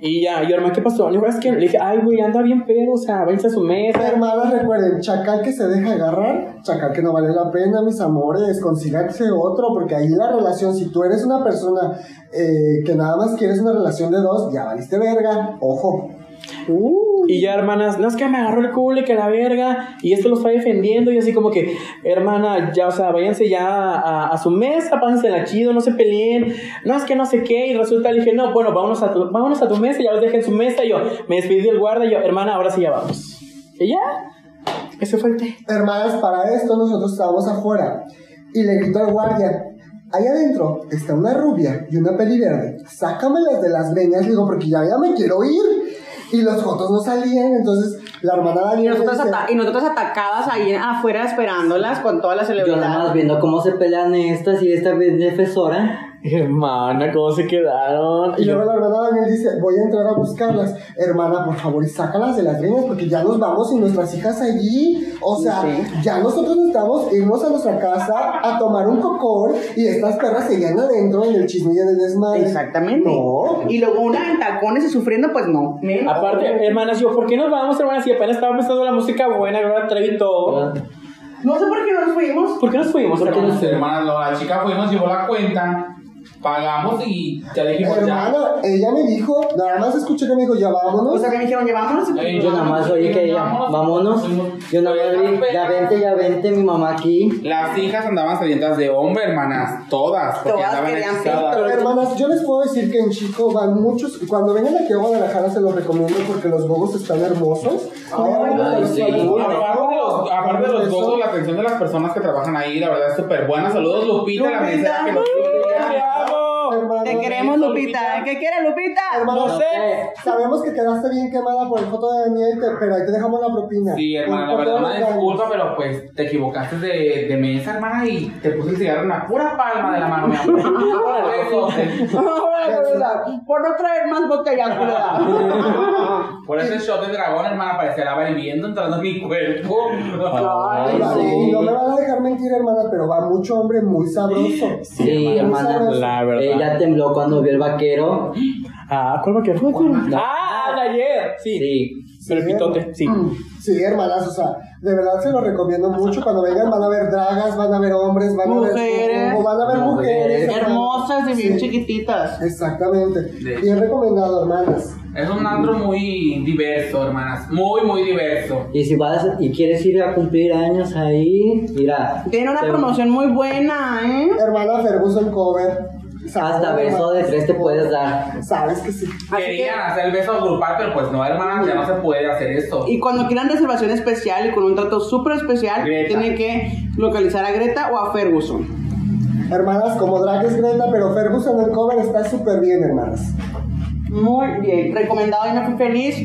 Y ya, yo, hermana, ¿qué pasó? Le dije, ay, güey, anda bien pedo, o sea, váyanse a su mesa. Hermanas, recuerden, chacal que se deja agarrar, chacal que no vale la pena, mis amores, consíganse otro, porque ahí la relación, si tú eres una persona eh, que nada más quieres una relación de dos, ya valiste verga, ojo. Y ya, hermanas, no es que me agarró el culo y que la verga, y esto lo está defendiendo, y así como que, hermana, ya, o sea, váyanse ya a, a su mesa, la chido, no se peleen, no es que no sé qué, y resulta, le dije, no, bueno, vámonos a tu, vámonos a tu mesa, ya los dejé en su mesa, y yo me despedí del guarda, y yo, hermana, ahora sí ya vamos. Y ya, ese fue el té. Hermanas, para esto nosotros estábamos afuera y le gritó al guardia, ahí adentro está una rubia y una peli verde, sácamelas de las venas, digo, porque ya, ya me quiero ir. Y los fotos no salían, entonces la hermana Y Daniela nosotros, dice, ata- y nosotros atacadas ahí afuera esperándolas con todas las Yo nada más celebridades. viendo cómo se pelean estas y esta defensora. [laughs] Hermana, ¿cómo se quedaron? Y luego la hermana Daniel dice, voy a entrar a buscarlas. Hermana, por favor, y sácalas de las greñas porque ya nos vamos y nuestras hijas allí. O sea, Sí. ya nosotros necesitamos irnos a nuestra casa a tomar un cocor y estas perras seguían adentro en el chisme y en el desmadre. Exactamente. No. Y luego una en tacones y sufriendo, pues no. Aparte, hermanas, yo, ¿por qué nos vamos, hermanas? Si apenas estaba empezando la música buena, Trevi y todo. No sé por qué nos fuimos. ¿Por qué nos fuimos, Porque hermanas? las hermanas, no, la chica fuimos, llevó la cuenta, pagamos y ya dijimos ya. Hermana, ella me dijo, nada más escuché que me dijo, ya vámonos. O sea, que me dijeron, llevámonos. Ey, Yo nada más oí que ella, vámonos. Yo nada más vi, ya vente, ya vente, mi mamá aquí. Las hijas andaban sedientas de hombre, hermanas, todas, porque Todas andaban querían pito. Hermanas, yo les puedo decir que en Chico van muchos. Cuando vengan aquí a Guadalajara, se los recomiendo porque los bobos están hermosos. Sí. Aparte de los, gozos, la atención de las personas que trabajan ahí, la verdad es súper buena. Saludos, Lupita, la mesera que nos ¡Te queremos, Lupita. ¿Qué quieres, Lupita? Hermanas, No sé. Sabemos que quedaste bien quemada por el foto de Daniel, pero ahí te dejamos la propina. Sí, hermana, la verdad, los disculpa, pero pues te equivocaste de, de mesa, hermana, y te puse el cigarro en la pura palma de la mano, mi amor. [laughs] Por eso, [laughs] Por no traer más botellas, [laughs] por ese shot de dragón, hermana, parecía la viviendo entrando en mi cuerpo. Ay, sí. Mentir, hermana, pero va mucho hombre muy sabroso. Sí, hermana. La verdad. Ella tembló cuando vio el vaquero. Ah, ¿cuál vaquero? Ah, de ayer. Sí. Sí. Pero el pitote, sí. Mm, Sí, hermanas, o sea, de verdad se lo recomiendo mucho. Cuando vengan van a ver dragas, van a ver hombres, van a ver Mujeres. como van a ver mujeres. Hermosas y bien Sí, chiquititas. Exactamente. Bien recomendado, hermanas. Es un andro muy diverso, hermanas. Muy, muy diverso. Y si vas y quieres ir a cumplir años ahí, mira. Tiene una promoción muy buena, ¿eh? Hermana Ferguson Cover. Hasta beso de tres te puedes dar. Sabes que sí. Así Querían que, hacer el beso grupal, pero pues no, hermanas, ya no se puede hacer eso. y cuando quieran reservación especial y con un trato súper especial, Greta. tienen que localizar a Greta o a Ferguson. Hermanas, como drag es Greta, pero Ferguson en cover está súper bien, hermanas. Muy bien, recomendado y me fui feliz.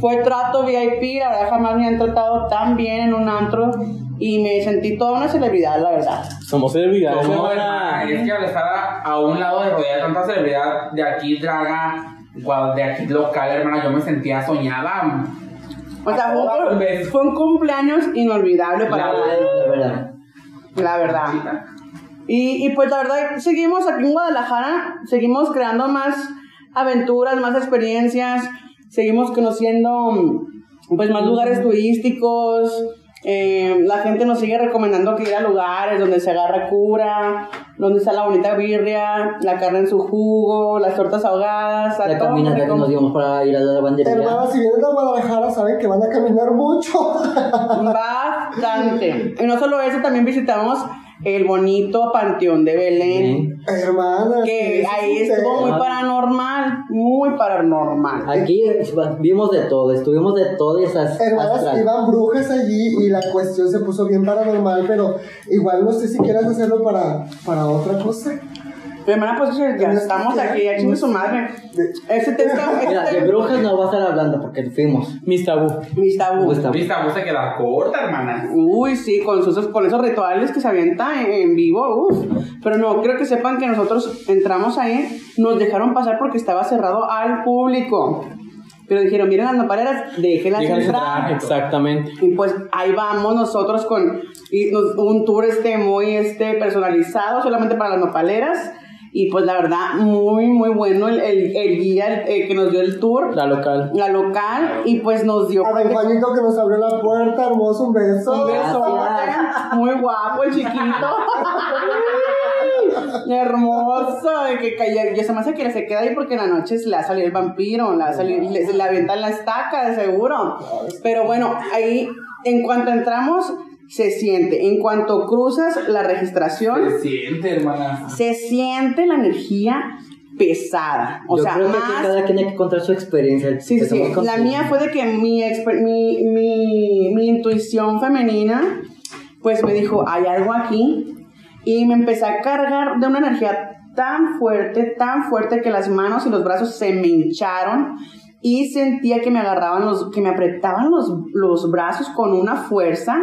Fue trato VIP, la verdad jamás me han tratado tan bien en un antro y me sentí toda una celebridad, la verdad. Somos celebridades. ¿Cómo, hermana. hermana? Es que al estar a, un lado de rodear de tanta celebridad de aquí, draga, de aquí local, hermana, yo me sentía soñada. O sea, fue un, veces. fue un cumpleaños inolvidable para La mí, De verdad. la verdad. Y, y pues la verdad, seguimos aquí en Guadalajara, seguimos creando más aventuras, más experiencias, seguimos conociendo mm, pues más lugares turísticos. eh, la gente nos sigue recomendando que ir a lugares donde se agarra cura, donde está la bonita birria, la carne en su jugo, las tortas ahogadas, La todo caminata que nos dimos para ir a la lavandería. Hermanas, si vienen a Guadalajara, saben que van a caminar mucho. [laughs] Bastante. Y no solo eso, también visitamos el bonito Panteón de Belén. hermanas. Que eso ahí es estuvo muy paranormal, muy paranormal. Aquí vimos de todo, estuvimos de todo y esas Hermanas, astral. iban brujas allí y la cuestión se puso bien paranormal, pero igual no sé si quieras hacerlo para, para otra cosa. Mi hermana, pues ya estamos aquí, ya chingue su madre. [laughs] Este texto, Mira, de este brujas no va a estar hablando porque fuimos. Mis tabú. mis tabú. Pues, Vista, vos se queda corta, hermana. Uy, sí, con esos, con esos rituales que se avienta en, en vivo, uff. Pero no, creo que sepan que nosotros entramos ahí, nos dejaron pasar porque estaba cerrado al público. Pero dijeron, miren las nopaleras, déjenlas entrar, exactamente. Y pues ahí vamos nosotros con y nos- un tour este muy este personalizado solamente para las nopaleras. Y pues la verdad, muy, muy bueno el, el, el guía el que nos dio el tour, la, La local. local, y pues nos dio A don Juanito que nos abrió la puerta, hermoso, un beso. un Gracias. muy guapo el chiquito. [laughs] Hermoso, de que calla- yo se me hace que se queda ahí porque en la noche le ha salido el vampiro, le, ha salido, le, se le avientan la estaca, de seguro. Pero bueno, ahí en cuanto entramos, se siente. En cuanto cruzas la registración, Se siente, hermana. se siente la energía pesada. O Yo sea, creo que más. cada quien hay que contar su experiencia. Sí, sí, La mía fue de que mi, mi, mi, mi intuición femenina, pues me dijo, hay algo aquí. Y me empecé a cargar de una energía tan fuerte, tan fuerte que las manos y los brazos se me hincharon y sentía que me agarraban los, que me apretaban los, los brazos con una fuerza.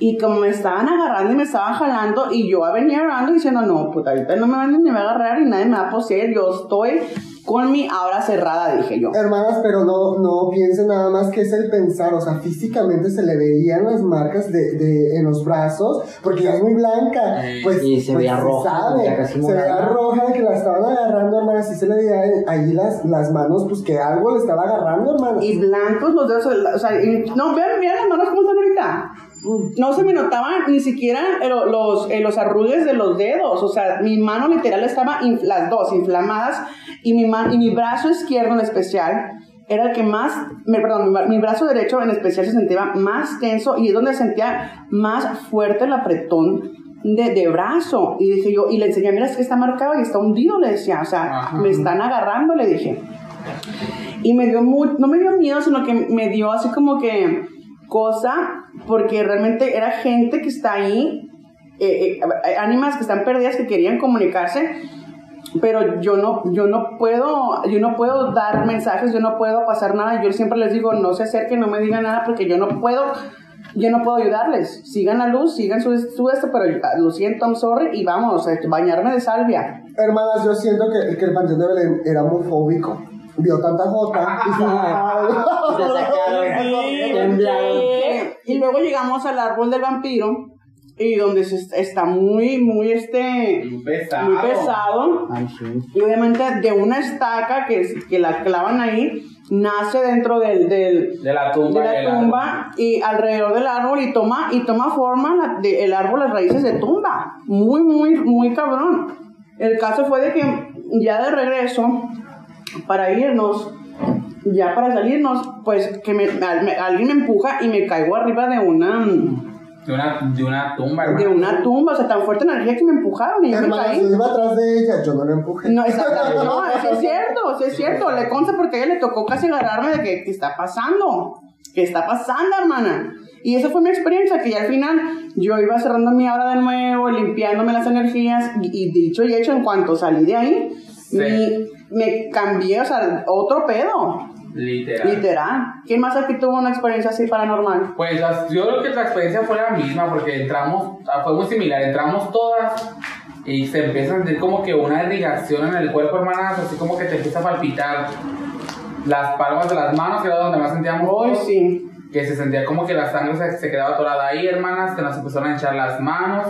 Y como me estaban agarrando y me estaban jalando, y yo venía orando diciendo, no, puta, ahorita no me van ni me va a agarrar y nadie me va a poseer, yo estoy con mi aura cerrada, dije yo. Hermanas, pero no, no piensen nada más que es el pensar, o sea, físicamente se le veían las marcas de, de, en los brazos, porque ella es muy blanca, pues, Y se pues, veía roja, sabe, ya se veía morada. roja de que la estaban agarrando, hermanas, y se le veía ahí las, las manos, pues que algo le estaba agarrando, hermanas. y blancos los dedos, o sea, y- no, vean, vean las manos cómo están ahorita. No se me notaban ni siquiera eh, lo- los, eh, los arrugues de los dedos, o sea, mi mano literal estaba, las dos inflamadas, y mi, man- y mi brazo izquierdo en especial era el que más, me, perdón, mi, bra- mi brazo derecho en especial se sentía más tenso y es donde sentía más fuerte el apretón de, de brazo. Y dije yo, y le enseñé, mira, es que está marcado y está hundido, le decía, o sea, Ajá. me están agarrando, le dije. Y me dio muy, no me dio miedo, sino que me dio así como que cosa, porque realmente era gente que está ahí, eh, eh, ánimas que están perdidas, que querían comunicarse, pero yo no, yo no puedo, yo no puedo dar mensajes, yo no puedo pasar nada, yo siempre les digo, no se acerquen, no me digan nada, porque yo no puedo, yo no puedo ayudarles, sigan la luz, sigan su, su esto, pero ah, lo siento, I'm sorry, y vamos, a bañarme de salvia. Hermanas, yo siento que, que el Panteón de Belén era homofóbico. Vio tanta jota [laughs] y se Se sacaron, [laughs] temblaron. Y luego llegamos al árbol del vampiro y donde se- está muy, muy este, Muy pesado. muy pesado. Ay, sí. Y obviamente de una estaca que, es- que la clavan ahí, nace dentro del, del, De la tumba. de la del tumba y alrededor del árbol y toma, y toma forma la- de- el árbol, las raíces de tumba. Muy, muy, muy cabrón. El caso fue de que ya de regreso, para irnos, ya para salirnos, pues que me, al- me- alguien me empuja y me caigo arriba de una, De una, de una tumba, de hermana. una tumba, o sea, tan fuerte energía que me empujaron y yo me caí. yo iba atrás de ella, yo no la empujé. No, exactamente. [laughs] No, sí es cierto, sí es cierto. Le consta porque a ella le tocó casi agarrarme de que, ¿qué está pasando? ¿Qué está pasando, hermana? Y esa fue mi experiencia, que ya al final yo iba cerrando mi aura de nuevo, limpiándome las energías, y, y dicho y hecho, en cuanto salí de ahí, Sí. mi- me cambié, o sea, otro pedo, Literal. literal. ¿Quién más aquí tuvo una experiencia así paranormal? Pues las- yo creo que la experiencia fue la misma porque entramos, ah, fue muy similar, entramos todas y se empieza a sentir como que una irrigación en el cuerpo, hermanas, así como que te empieza a palpitar las palmas de las manos, que era donde más sentíamos Hoy sí. que se sentía como que la sangre se, se quedaba atorada ahí, hermanas, que nos empezaron a echar las manos.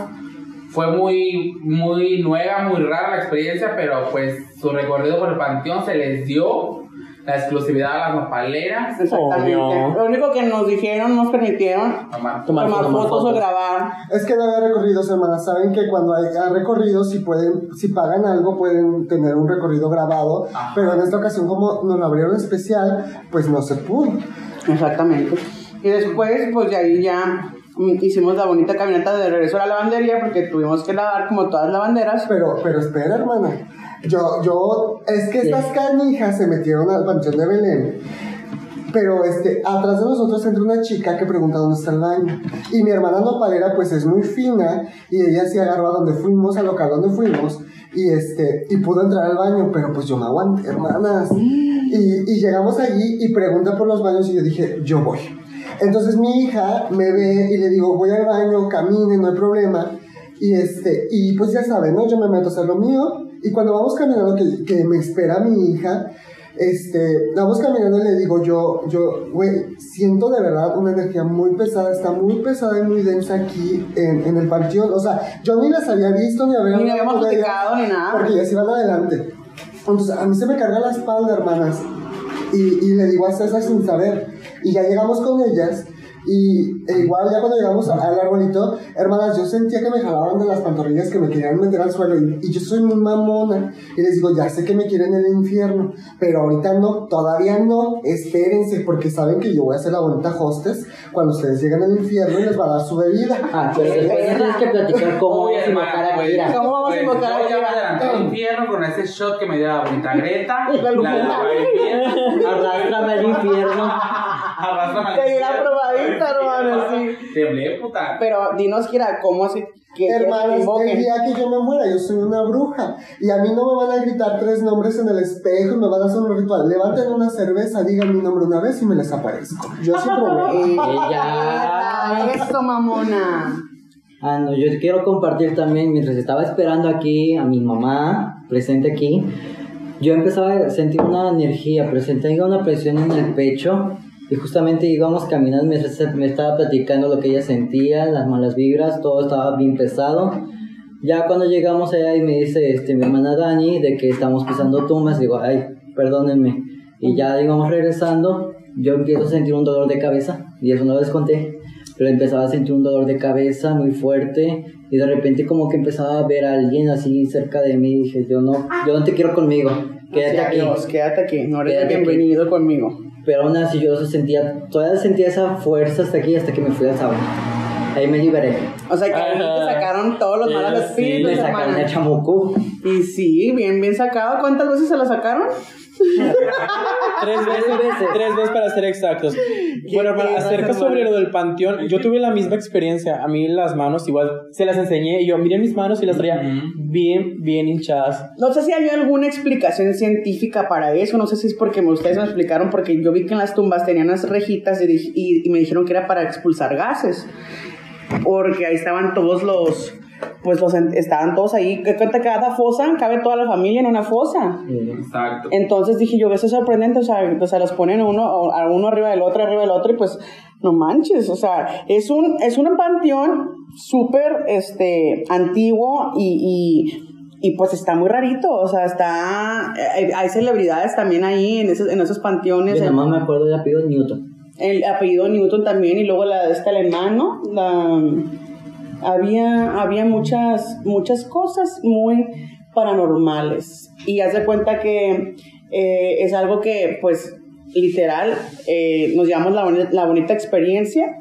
Fue muy, muy nueva, muy rara la experiencia, pero pues su recorrido por el panteón se les dio la exclusividad a las nopaleras. Exactamente. Obvio. Lo único que nos dijeron, nos permitieron Tomar- Tomar tomar, fotos, fotos, o grabar. Es que no había recorridos, hermanas. Saben que cuando hay, hay recorridos, si pueden, si pagan algo, pueden tener un recorrido grabado. Ajá. Pero en esta ocasión, como nos lo abrieron especial, pues no se pudo. Exactamente. Y después, pues de ahí ya hicimos la bonita caminata de regreso a la lavandería porque tuvimos que lavar como todas las lavanderas. Pero, pero espera, hermana. Yo, yo, es que estas canijas se metieron al panteón de Belén. Pero este, atrás de nosotros entra una chica que pregunta dónde está el baño. Y mi hermana nopalera, pues es muy fina. Y ella se agarró a donde fuimos, al local donde fuimos. Y este, y pudo entrar al baño. Pero pues yo me aguanté, hermanas. Y, y llegamos allí y pregunta por los baños. Y yo dije, yo voy. Entonces mi hija me ve y le digo, voy al baño, camine, no hay problema. Y este, y pues ya saben, ¿no? Yo me meto a hacer lo mío. Y cuando vamos caminando, que, que me espera mi hija, este, vamos caminando y le digo yo, yo, güey, siento de verdad una energía muy pesada, está muy pesada y muy densa aquí en, en el panteón. O sea, yo ni las había visto ni había Ni habíamos platicado ni nada. Porque ellas iban adelante. Entonces, a mí se me carga la espalda, hermanas. Y, y le digo a César sin saber. Y ya llegamos con ellas. Y e igual ya cuando llegamos a- al arbolito, hermanas, yo sentía que me jalaban de las pantorrillas, que me querían meter al suelo. Y, y yo soy muy mamona. Y les digo, ya sé que me quieren en el infierno. Pero ahorita no, todavía no. Espérense, porque saben que yo voy a ser la bonita hostess cuando ustedes lleguen al infierno y les va a dar su bebida. Ah, después tienes que platicar cómo vas a invocar a pues, Kira. ¿Cómo vamos a pues, invocar a Kira? al infierno con ese shot que me dio la bonita Greta. [laughs] La la Arrástrame al infierno. Al Te di la infierno. probadita, hermano, sí. Temblé, puta. Pero dinos, Kira, ¿cómo así? que quieres que te Hermanas, el día que yo me muera, yo soy una bruja. Y a mí no me van a gritar tres nombres en el espejo y me van a hacer un ritual. Levanten una cerveza, digan mi nombre una vez y me les aparezco. Yo sin problema. Ella. Eso, mamona. Ah, no, yo quiero compartir también, mientras estaba esperando aquí a mi mamá, presente aquí, yo empezaba a sentir una energía, pero sentía una presión en el pecho y justamente íbamos caminando me estaba platicando lo que ella sentía, las malas vibras, todo estaba bien pesado. Ya cuando llegamos allá y me dice este, mi hermana Dani de que estamos pisando tumbas, digo, ay, perdónenme. Y ya íbamos regresando, yo empiezo a sentir un dolor de cabeza, y eso no les conté, pero empezaba a sentir un dolor de cabeza muy fuerte, y de repente como que empezaba a ver a alguien así cerca de mí, y dije, yo no, yo no te quiero conmigo, quédate aquí. quédate aquí. No eres Quédate aquí. bienvenido conmigo. Pero aún así yo sentía, todavía sentía esa fuerza hasta aquí, hasta que me fui al sábado. Ahí me liberé. O sea que ahí te sacaron todos los Sí, malos sí, espíritus, Me sacaron de chamuco. Y sí, bien, bien sacado. ¿Cuántas veces se la sacaron? [laughs] Tres veces, tres veces para ser exactos. Bueno, hermano, acerca sobre lo del panteón, yo tuve la misma experiencia. A mí las manos igual se las enseñé y yo miré mis manos y las traía bien, bien hinchadas. No sé si hay alguna explicación científica para eso. No sé si es porque ustedes me explicaron, porque yo vi que en las tumbas tenían unas rejitas y, dij- y- y me dijeron que era para expulsar gases. Porque ahí estaban todos los. Pues los en- estaban todos ahí. Que cuenta cada fosa, cabe toda la familia en una fosa. Exacto. Entonces dije yo, eso es sorprendente, o sea, o sea, los ponen uno, a uno arriba del otro, arriba del otro, y pues, no manches, o sea, es un, es un panteón súper, este, antiguo y, y, y, pues está muy rarito, o sea, está, hay, hay celebridades también ahí en esos, en esos panteones, Yo el, nada más me acuerdo del apellido Newton. el apellido Newton también, y luego la de este alemán, ¿no? La, había, había muchas, muchas cosas muy paranormales. Y haz de cuenta que eh, es algo que, pues, literal, eh, nos llevamos la, boni- la bonita experiencia.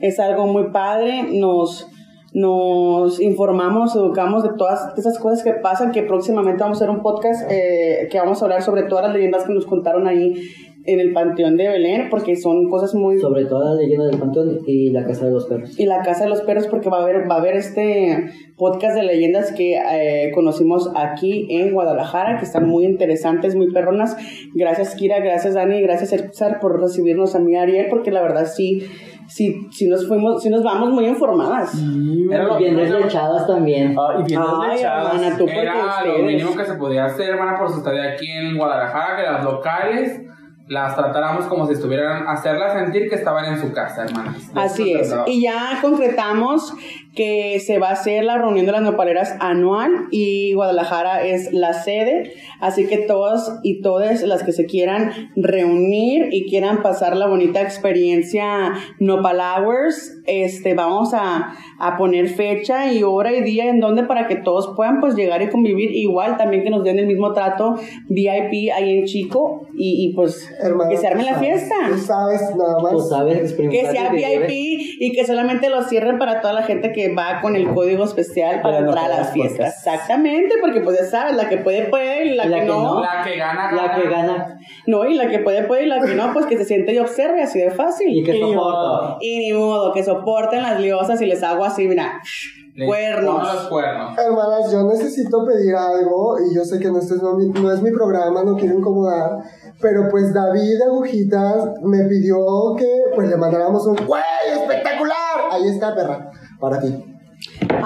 Es algo muy padre. Nos, nos informamos, educamos de todas esas cosas que pasan, que próximamente vamos a hacer un podcast eh, que vamos a hablar sobre todas las leyendas que nos contaron ahí en el Panteón de Belén, porque son cosas muy... Sobre todo la leyenda del panteón y la casa de los perros. Y la Casa de los Perros, porque va a haber, va a haber este podcast de leyendas que eh, conocimos aquí en Guadalajara, que están muy interesantes, muy perronas. Gracias, Kira, gracias, Dani, gracias, César, por recibirnos a mí, Ariel, porque la verdad sí, sí, sí nos fuimos, sí nos vamos muy informadas. Era lo Bien deslechadas también. Ah, y bien Ay, deslechadas. hermana, tú Era lo mínimo que se podía hacer, hermana, por su estadía aquí en Guadalajara, que las locales las tratáramos como si estuvieran, hacerlas sentir que estaban en su casa, hermanas. Así es. Y ya concretamos que se va a hacer la reunión de las nopaleras anual y Guadalajara es la sede. Así que todos y todas las que se quieran reunir y quieran pasar la bonita experiencia Nopal Hours, este, vamos a, a poner fecha y hora y día en donde para que todos puedan pues llegar y convivir. Igual también que nos den el mismo trato VIP ahí en Chico y, y pues Hermana, que se arme la sabes, fiesta. Tú sabes nada más. Tú sabes. Que sea VIP y que solamente lo cierren para toda la gente que va con el código especial para no entrar a las fiestas. Exactamente, porque pues ya sabes, la que puede, puede y la, que, no. La que gana, La que gana. No, y la que puede, puede y la que no, pues que se siente y observe así de fácil. Y que soporta. Y ni modo, que soporten las liosas y les hago así, mira, Les cuernos. los cuernos. Hermanas, yo necesito pedir algo y yo sé que no, este es no, mi- no es mi programa, no quiero incomodar, pero pues David Agujitas me pidió que pues le mandáramos un ¡Güey, espectacular! Ahí está, perra, para ti.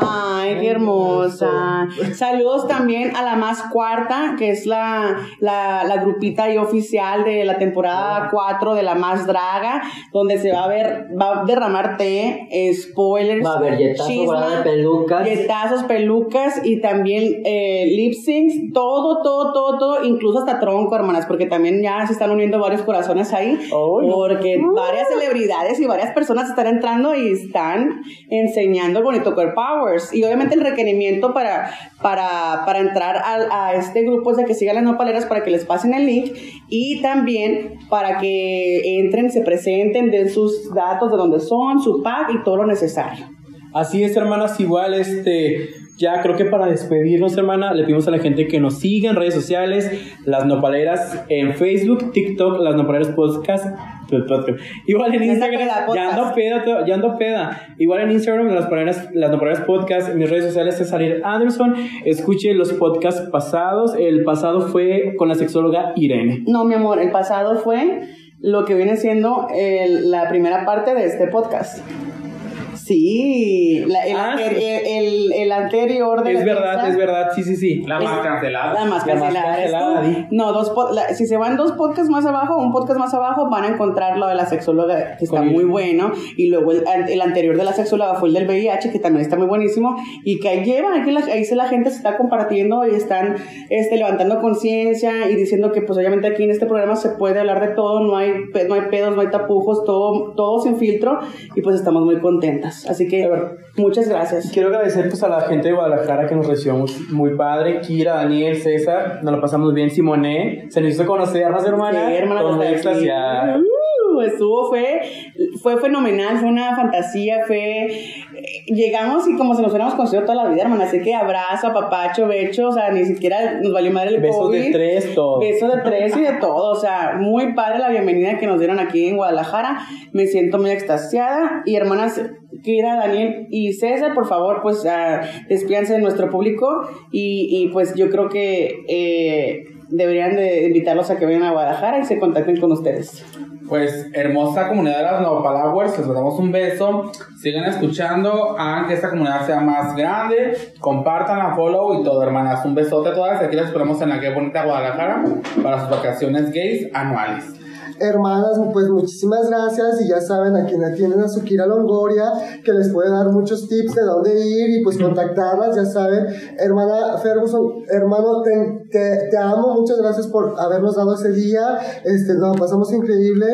Ay, qué hermosa. [laughs] Saludos también a la más cuarta, que es la, la, la grupita y oficial de la temporada 4 de la más draga, donde se va a ver, va a derramar té, spoilers, Va a haber yetazo, chisma, bola de pelucas. yetazos, pelucas y también eh, lip syncs, todo, todo, todo, todo, incluso hasta tronco, hermanas, porque también ya se están uniendo varios corazones ahí, porque varias celebridades y varias personas están entrando y están enseñando el bonito Core Y obviamente el requerimiento para, para, para entrar a, a este grupo es de que sigan las nopaleras para que les pasen el link y también para que entren, se presenten, den sus datos de dónde son, su pack y todo lo necesario. Así es, hermanas, igual, este, ya creo que para despedirnos, hermana, le pedimos a la gente que nos siga en redes sociales, las nopaleras en Facebook, TikTok, las nopaleras podcast, igual en Instagram, ya ando peda, ya ando peda, igual en Instagram, las nopaleras, las nopaleras podcast, en mis redes sociales es salir Anderson, escuche los podcasts pasados, el pasado fue con la sexóloga Irene. No, mi amor, el pasado fue lo que viene siendo el- la primera parte de este podcast. Sí, la- el, Ah, anter- sí. el- el anterior de Es la verdad, es verdad, sí, sí, sí. La más cancelada. La más La más cancelada. No, dos la- si se van dos podcasts más abajo, un podcast más abajo, van a encontrar lo de la sexóloga, que está Con- muy bueno. Y luego el, el anterior de la sexóloga fue el del VIH, que también está muy buenísimo. Y que ahí lleva, aquí la, ahí la gente se está compartiendo y están este, levantando conciencia y diciendo que, pues obviamente aquí en este programa se puede hablar de todo, no hay, no hay pedos, no hay tapujos, todo, todo sin filtro. Y pues estamos muy contentas. Así que muchas gracias. Quiero agradecer pues a la gente de Guadalajara que nos recibió muy padre, Kira, Daniel, César, nos lo pasamos bien, Simone, se nos hizo conocernos, hermana, Sí, hermana, Todo muy extasiada. Uh, estuvo, fue, fue fenomenal, fue una fantasía, fue... eh, Llegamos y como si nos hubiéramos conocido toda la vida, hermana, así que abrazo, apapacho, becho, o sea, ni siquiera nos valió madre el Besos COVID. de tres, todo. Besos de tres y de todo, o sea, muy padre la bienvenida que nos dieron aquí en Guadalajara, me siento muy extasiada y hermanas... Kira, Daniel y César, por favor, pues ah, despídanse de nuestro público y, y, pues yo creo que eh, deberían de invitarlos a que vengan a Guadalajara y se contacten con ustedes. Pues hermosa comunidad de las Nopalowers, les mandamos un beso. Sigan escuchando, hagan que esta comunidad sea más grande. Compartan la follow y todo, hermanas. Un besote a todas. Aquí las esperamos en la que bonita Guadalajara para sus vacaciones gays anuales. Hermanas, pues muchísimas gracias y ya saben a quien atienden a su Kira Longoria, que les puede dar muchos tips de dónde ir y pues contactarlas, ya saben. Hermana Ferguson, hermano, te, te, te amo, muchas gracias por habernos dado ese día, este, no, pasamos increíble.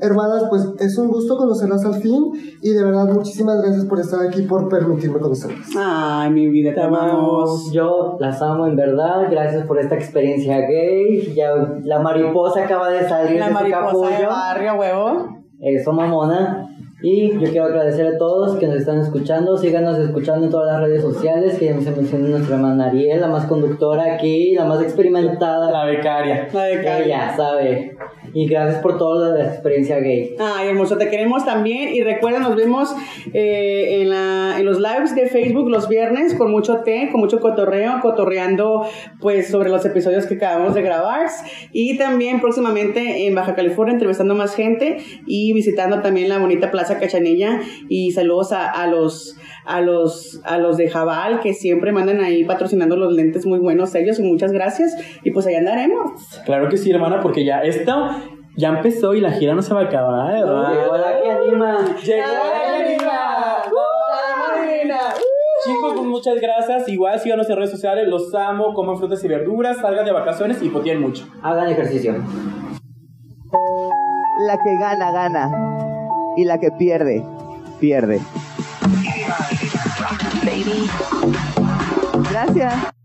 Hermanas, pues es un gusto conocerlas al fin y de verdad muchísimas gracias por estar aquí, por permitirme conocerlas. Ay, mi vida, te amamos. Yo las amo en verdad, gracias por esta experiencia gay. Ya la mariposa acaba de salir La de su mariposa de capullo. barrio, huevo. Eso mamona. Y yo quiero agradecer a todos que nos están escuchando. Síganos escuchando en todas las redes sociales. Que ya se menciona nuestra hermana Ariel, la más conductora aquí, la más experimentada. La becaria. La de Ella sabe. Y gracias por toda la experiencia gay. Ay, hermoso, te queremos también. Y recuerda, nos vemos eh, en, la, en los lives de Facebook los viernes con mucho té, con mucho cotorreo, cotorreando pues sobre los episodios que acabamos de grabar. Y también próximamente en Baja California entrevistando más gente y visitando también la bonita Plaza Cachanilla. Y saludos a, a los a los a los de Jabal que siempre mandan ahí patrocinando los lentes muy buenos ellos y muchas gracias y pues allá andaremos Claro que sí, hermana, porque ya esto ya empezó y la gira no se va a acabar, ¿verdad? Llegó la que anima. Llegó la que anima. Chicos, pues muchas gracias. Igual síganos en redes sociales, los amo, coman frutas y verduras, salgan de vacaciones y potien mucho. Hagan ejercicio. La que gana, gana. Y la que pierde, pierde. Gracias.